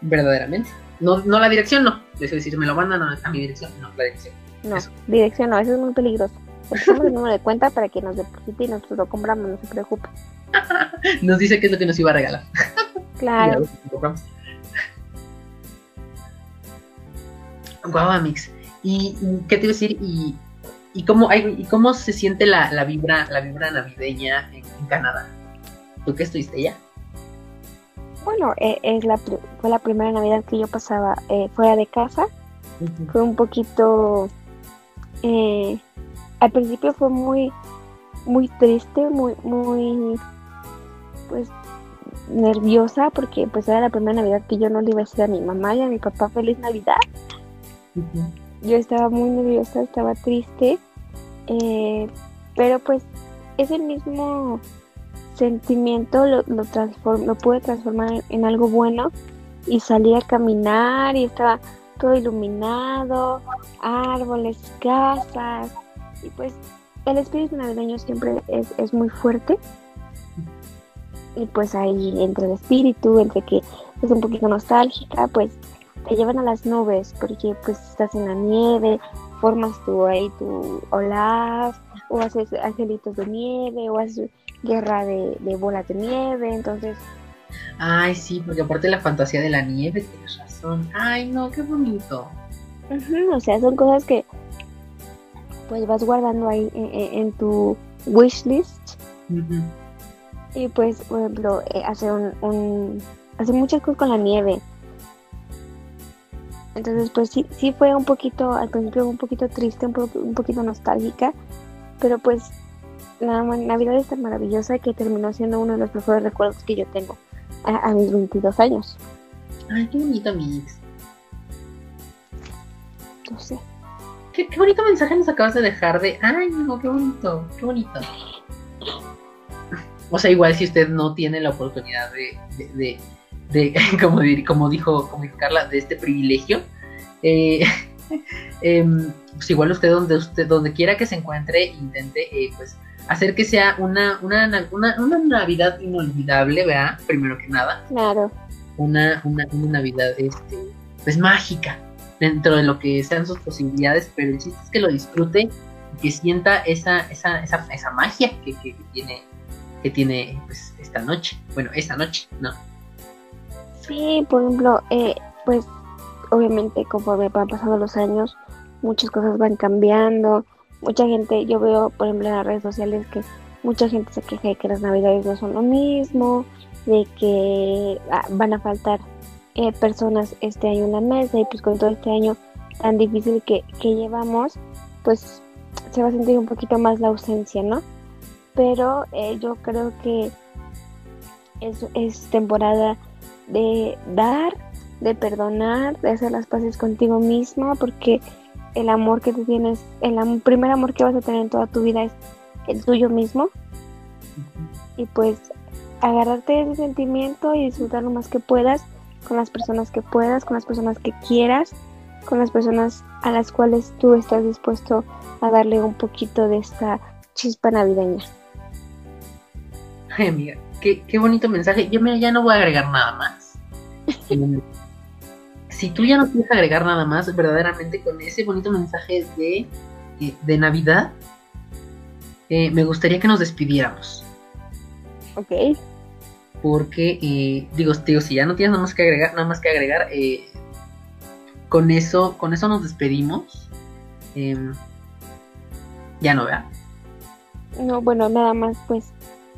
verdaderamente. No, no la dirección, no. Es decir, me lo mandan a, a mi dirección, no, la dirección. No, Eso. dirección no, eso es muy peligroso. Le pasamos el número de cuenta para que nos deposite y nosotros lo compramos, no se preocupe. Nos dice qué es lo que nos iba a regalar. Claro. Guau, Amix. ¿Y qué te iba a decir? ¿Y, y, cómo, ay, ¿y cómo se siente la, la vibra la vibra navideña en, en Canadá? ¿Tú qué estuviste allá? Bueno, eh, es la, fue la primera Navidad que yo pasaba eh, fuera de casa. Fue un poquito... eh, al principio fue muy, muy triste, muy, muy, pues, nerviosa porque pues era la primera Navidad que yo no le iba a decir a mi mamá y a mi papá feliz Navidad. Yo estaba muy nerviosa, estaba triste, eh, pero pues ese mismo sentimiento lo, lo, transform- lo pude transformar en, en algo bueno y salí a caminar y estaba todo iluminado, árboles, casas. Y pues el espíritu navideño siempre es, es muy fuerte. Y pues ahí entre el espíritu, entre que es un poquito nostálgica, pues te llevan a las nubes porque pues estás en la nieve, formas tú ahí tu Olaf, o haces angelitos de nieve, o haces guerra de, de bolas de nieve, entonces Ay, sí, porque aparte la fantasía de la nieve, tienes razón. Ay, no, qué bonito. ujú, o sea, son cosas que pues vas guardando ahí en, en- en tu wishlist Ujú. y pues por ejemplo eh, hacer un, un hacer muchas cosas con la nieve. Entonces pues sí, sí fue un poquito, al principio un poquito triste, un, po- un poquito nostálgica, pero pues la ma- Navidad es tan maravillosa que terminó siendo uno de los mejores recuerdos que yo tengo a, a mis 22 años. Ay, qué bonito, Mix. No sé. Qué, qué bonito mensaje nos acabas de dejar de. Ay, no, qué bonito, qué bonito. O sea, igual si usted no tiene la oportunidad de, de, de, de- como, como dijo, como dijo Carla, de este privilegio, eh, em, pues igual usted donde usted, donde quiera que se encuentre, intente eh, pues hacer que sea una, una, na- una, una Navidad inolvidable, ¿verdad? Primero que nada Claro. una, una, una Navidad este, pues mágica dentro de lo que sean sus posibilidades, pero el chiste es que lo disfrute y que sienta esa, esa, esa, esa magia que, que- que tiene que tiene pues esta noche, bueno, esta noche, ¿no? Sí, por ejemplo, eh, pues obviamente conforme van pasando los años, muchas cosas van cambiando. Mucha gente, yo veo, por ejemplo, en las redes sociales que mucha gente se queja de que las navidades no son lo mismo, de que ah, van a faltar eh, personas este año en la mesa y pues con todo este año tan difícil que, que llevamos, pues se va a sentir un poquito más la ausencia, ¿no? Pero eh, yo creo que es, es temporada de dar, de perdonar, de hacer las paces contigo misma, porque el amor que tú tienes, el am- primer amor que vas a tener en toda tu vida es el tuyo mismo. Y pues agarrarte de ese sentimiento y disfrutar lo más que puedas con las personas que puedas, con las personas que quieras, con las personas a las cuales tú estás dispuesto a darle un poquito de esta chispa navideña. Ay, amiga, qué, qué bonito mensaje. Yo mira, ya no voy a agregar nada más. Si tú ya no quieres agregar nada más, verdaderamente con ese bonito mensaje de, eh, de Navidad, eh, me gustaría que nos despidiéramos. ¿Ok? porque eh, digo, digo, si ya no tienes nada más que agregar, nada más que agregar, eh, con eso, con eso nos despedimos. Em, ya no vea. No, bueno, nada más pues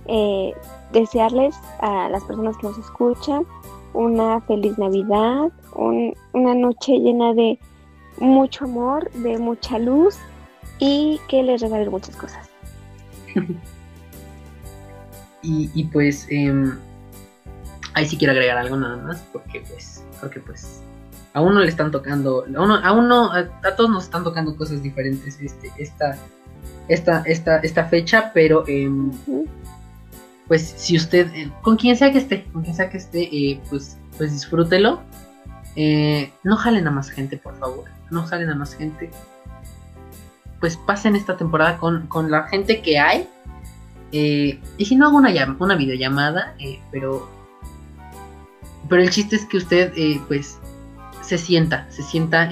eh, desearles a las personas que nos escuchan una feliz Navidad, un- una noche llena de mucho amor, de mucha luz y que les regalen muchas cosas. Y, y pues em, ahí sí quiero agregar algo nada más, porque pues, porque pues a uno le están tocando, a uno, a uno, a, a todos nos están tocando cosas diferentes este, esta, esta, esta, esta fecha, pero Ujú. Pues si usted, eh, con quien sea que esté, con quien sea que esté, eh, pues, pues disfrútelo. Eh, no jalen a más gente, por favor. No jalen a más gente. Pues pasen esta temporada con, la gente que hay. Y si no hago una, una videollamada, pero. Pero el chiste es que usted, pues, se sienta, se sienta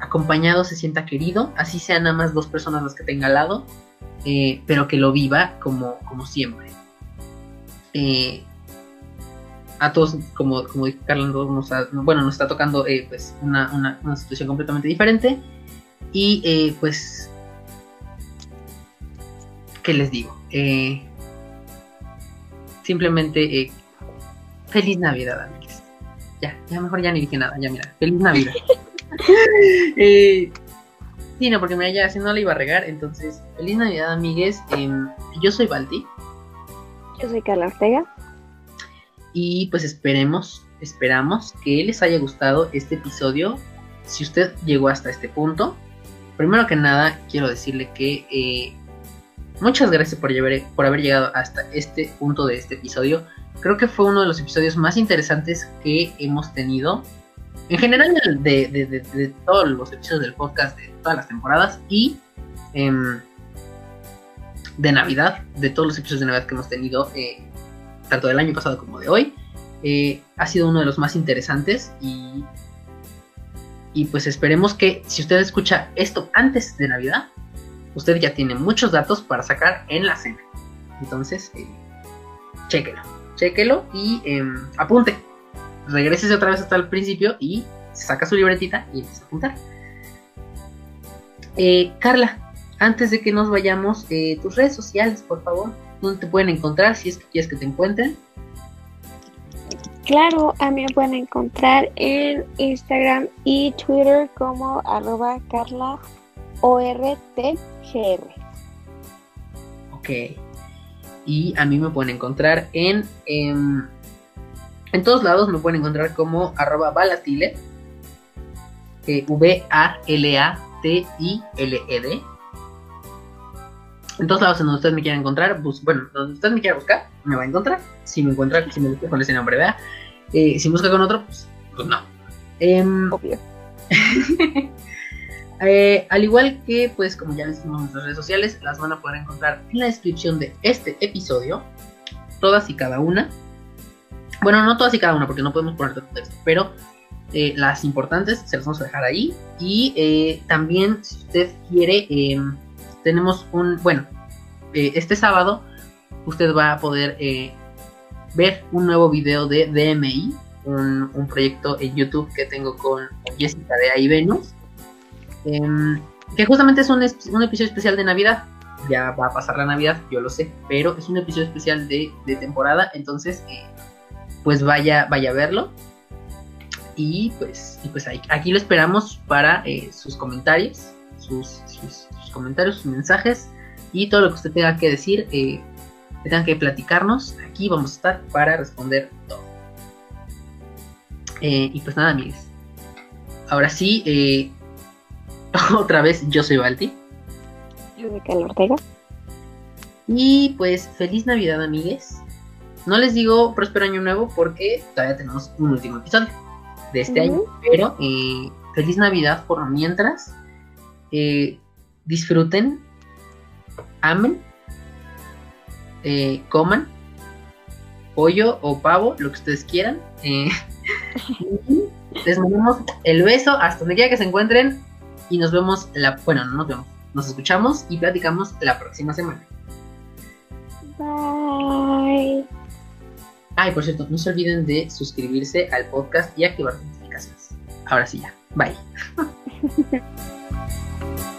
acompañado, se sienta querido. Así sean nada más dos personas las que tenga al lado. pero que lo viva como, como siempre. Eh, a todos, como, como dijo Carlos, nos bueno, nos está tocando eh, pues una, situación completamente diferente. Y eh, pues, ¿qué les digo? Eh, simplemente, feliz Navidad, amigos. Ya, ya mejor ya ni dije nada, ya mira, feliz Navidad. sí, no, porque mira, ya si no le iba a regar, entonces, feliz Navidad, amigues. Em, yo soy Balti. Yo soy Carla Ortega. Y pues esperemos, esperamos que les haya gustado este episodio. Si usted llegó hasta este punto, primero que nada quiero decirle que eh, muchas gracias por, por haber llegado hasta este punto de este episodio. Creo que fue uno de los episodios más interesantes que hemos tenido. En general de, todos los episodios del podcast de todas las temporadas y em, de Navidad, de todos los episodios de Navidad que hemos tenido. Eh, tanto del año pasado como de hoy. Eh, ha sido uno de los más interesantes y, y pues esperemos que si usted escucha esto antes de Navidad, usted ya tiene muchos datos para sacar en la cena. Entonces, eh, chéquelo, chéquelo y em, apunte. Regrésese otra vez hasta el principio y saca su libretita y empieza a apuntar. Eh, Carla, antes de que nos vayamos, eh, tus redes sociales, por favor. ¿Dónde te pueden encontrar si es que quieres que te encuentren? Claro, a mí me pueden encontrar en Instagram y Twitter como arroba carla Ok. Y a mí me pueden encontrar en, en, en todos lados me pueden encontrar como arroba balatile. Eh, V-A-L-A-T-I-L-E-D. En todos lados en donde ustedes me quieran encontrar, bueno, donde ustedes me quieran buscar, me va a encontrar. Si me encuentra, si me busca con ese nombre, vea. Eh, si busca con otro, pues, pues no. Em, Obvio. Eh, al igual que, pues, como ya les dijimos en nuestras redes sociales, las van a poder encontrar en la descripción de este episodio. Todas y cada una. Bueno, no todas y cada una, porque no podemos poner todo texto, pero eh, las importantes se las vamos a dejar ahí. Y también, si usted quiere em, tenemos un, bueno, eh, este sábado usted va a poder eh, ver un nuevo video de DMI, un, proyecto en YouTube que tengo con Jessica de Ahí Venus, em, que justamente es un, episodio especial de Navidad. Ya va a pasar la Navidad, yo lo sé, pero es un episodio especial de, temporada, entonces eh, pues vaya, vaya a verlo. Y pues, y pues aquí lo esperamos para sus comentarios, sus, comentarios, sus mensajes y todo lo que usted tenga que decir, eh, que tenga que platicarnos. Aquí vamos a estar para responder todo. Eh, y pues nada, amigos. Ahora sí, eh, otra vez yo soy Balti. Yo Ortega. Y pues feliz Navidad, amigues. No les digo próspero año nuevo porque todavía tenemos un último episodio de este año. Pero eh, feliz Navidad por mientras. Eh, disfruten, amen, eh, coman pollo o pavo, lo que ustedes quieran. Eh, les mandamos el beso hasta donde quiera que se encuentren y nos vemos la, bueno, no nos vemos, nos escuchamos y platicamos la próxima semana. Bye. Ay, por cierto, no se olviden de suscribirse al podcast y activar notificaciones. Ahora sí ya, bye. Bye.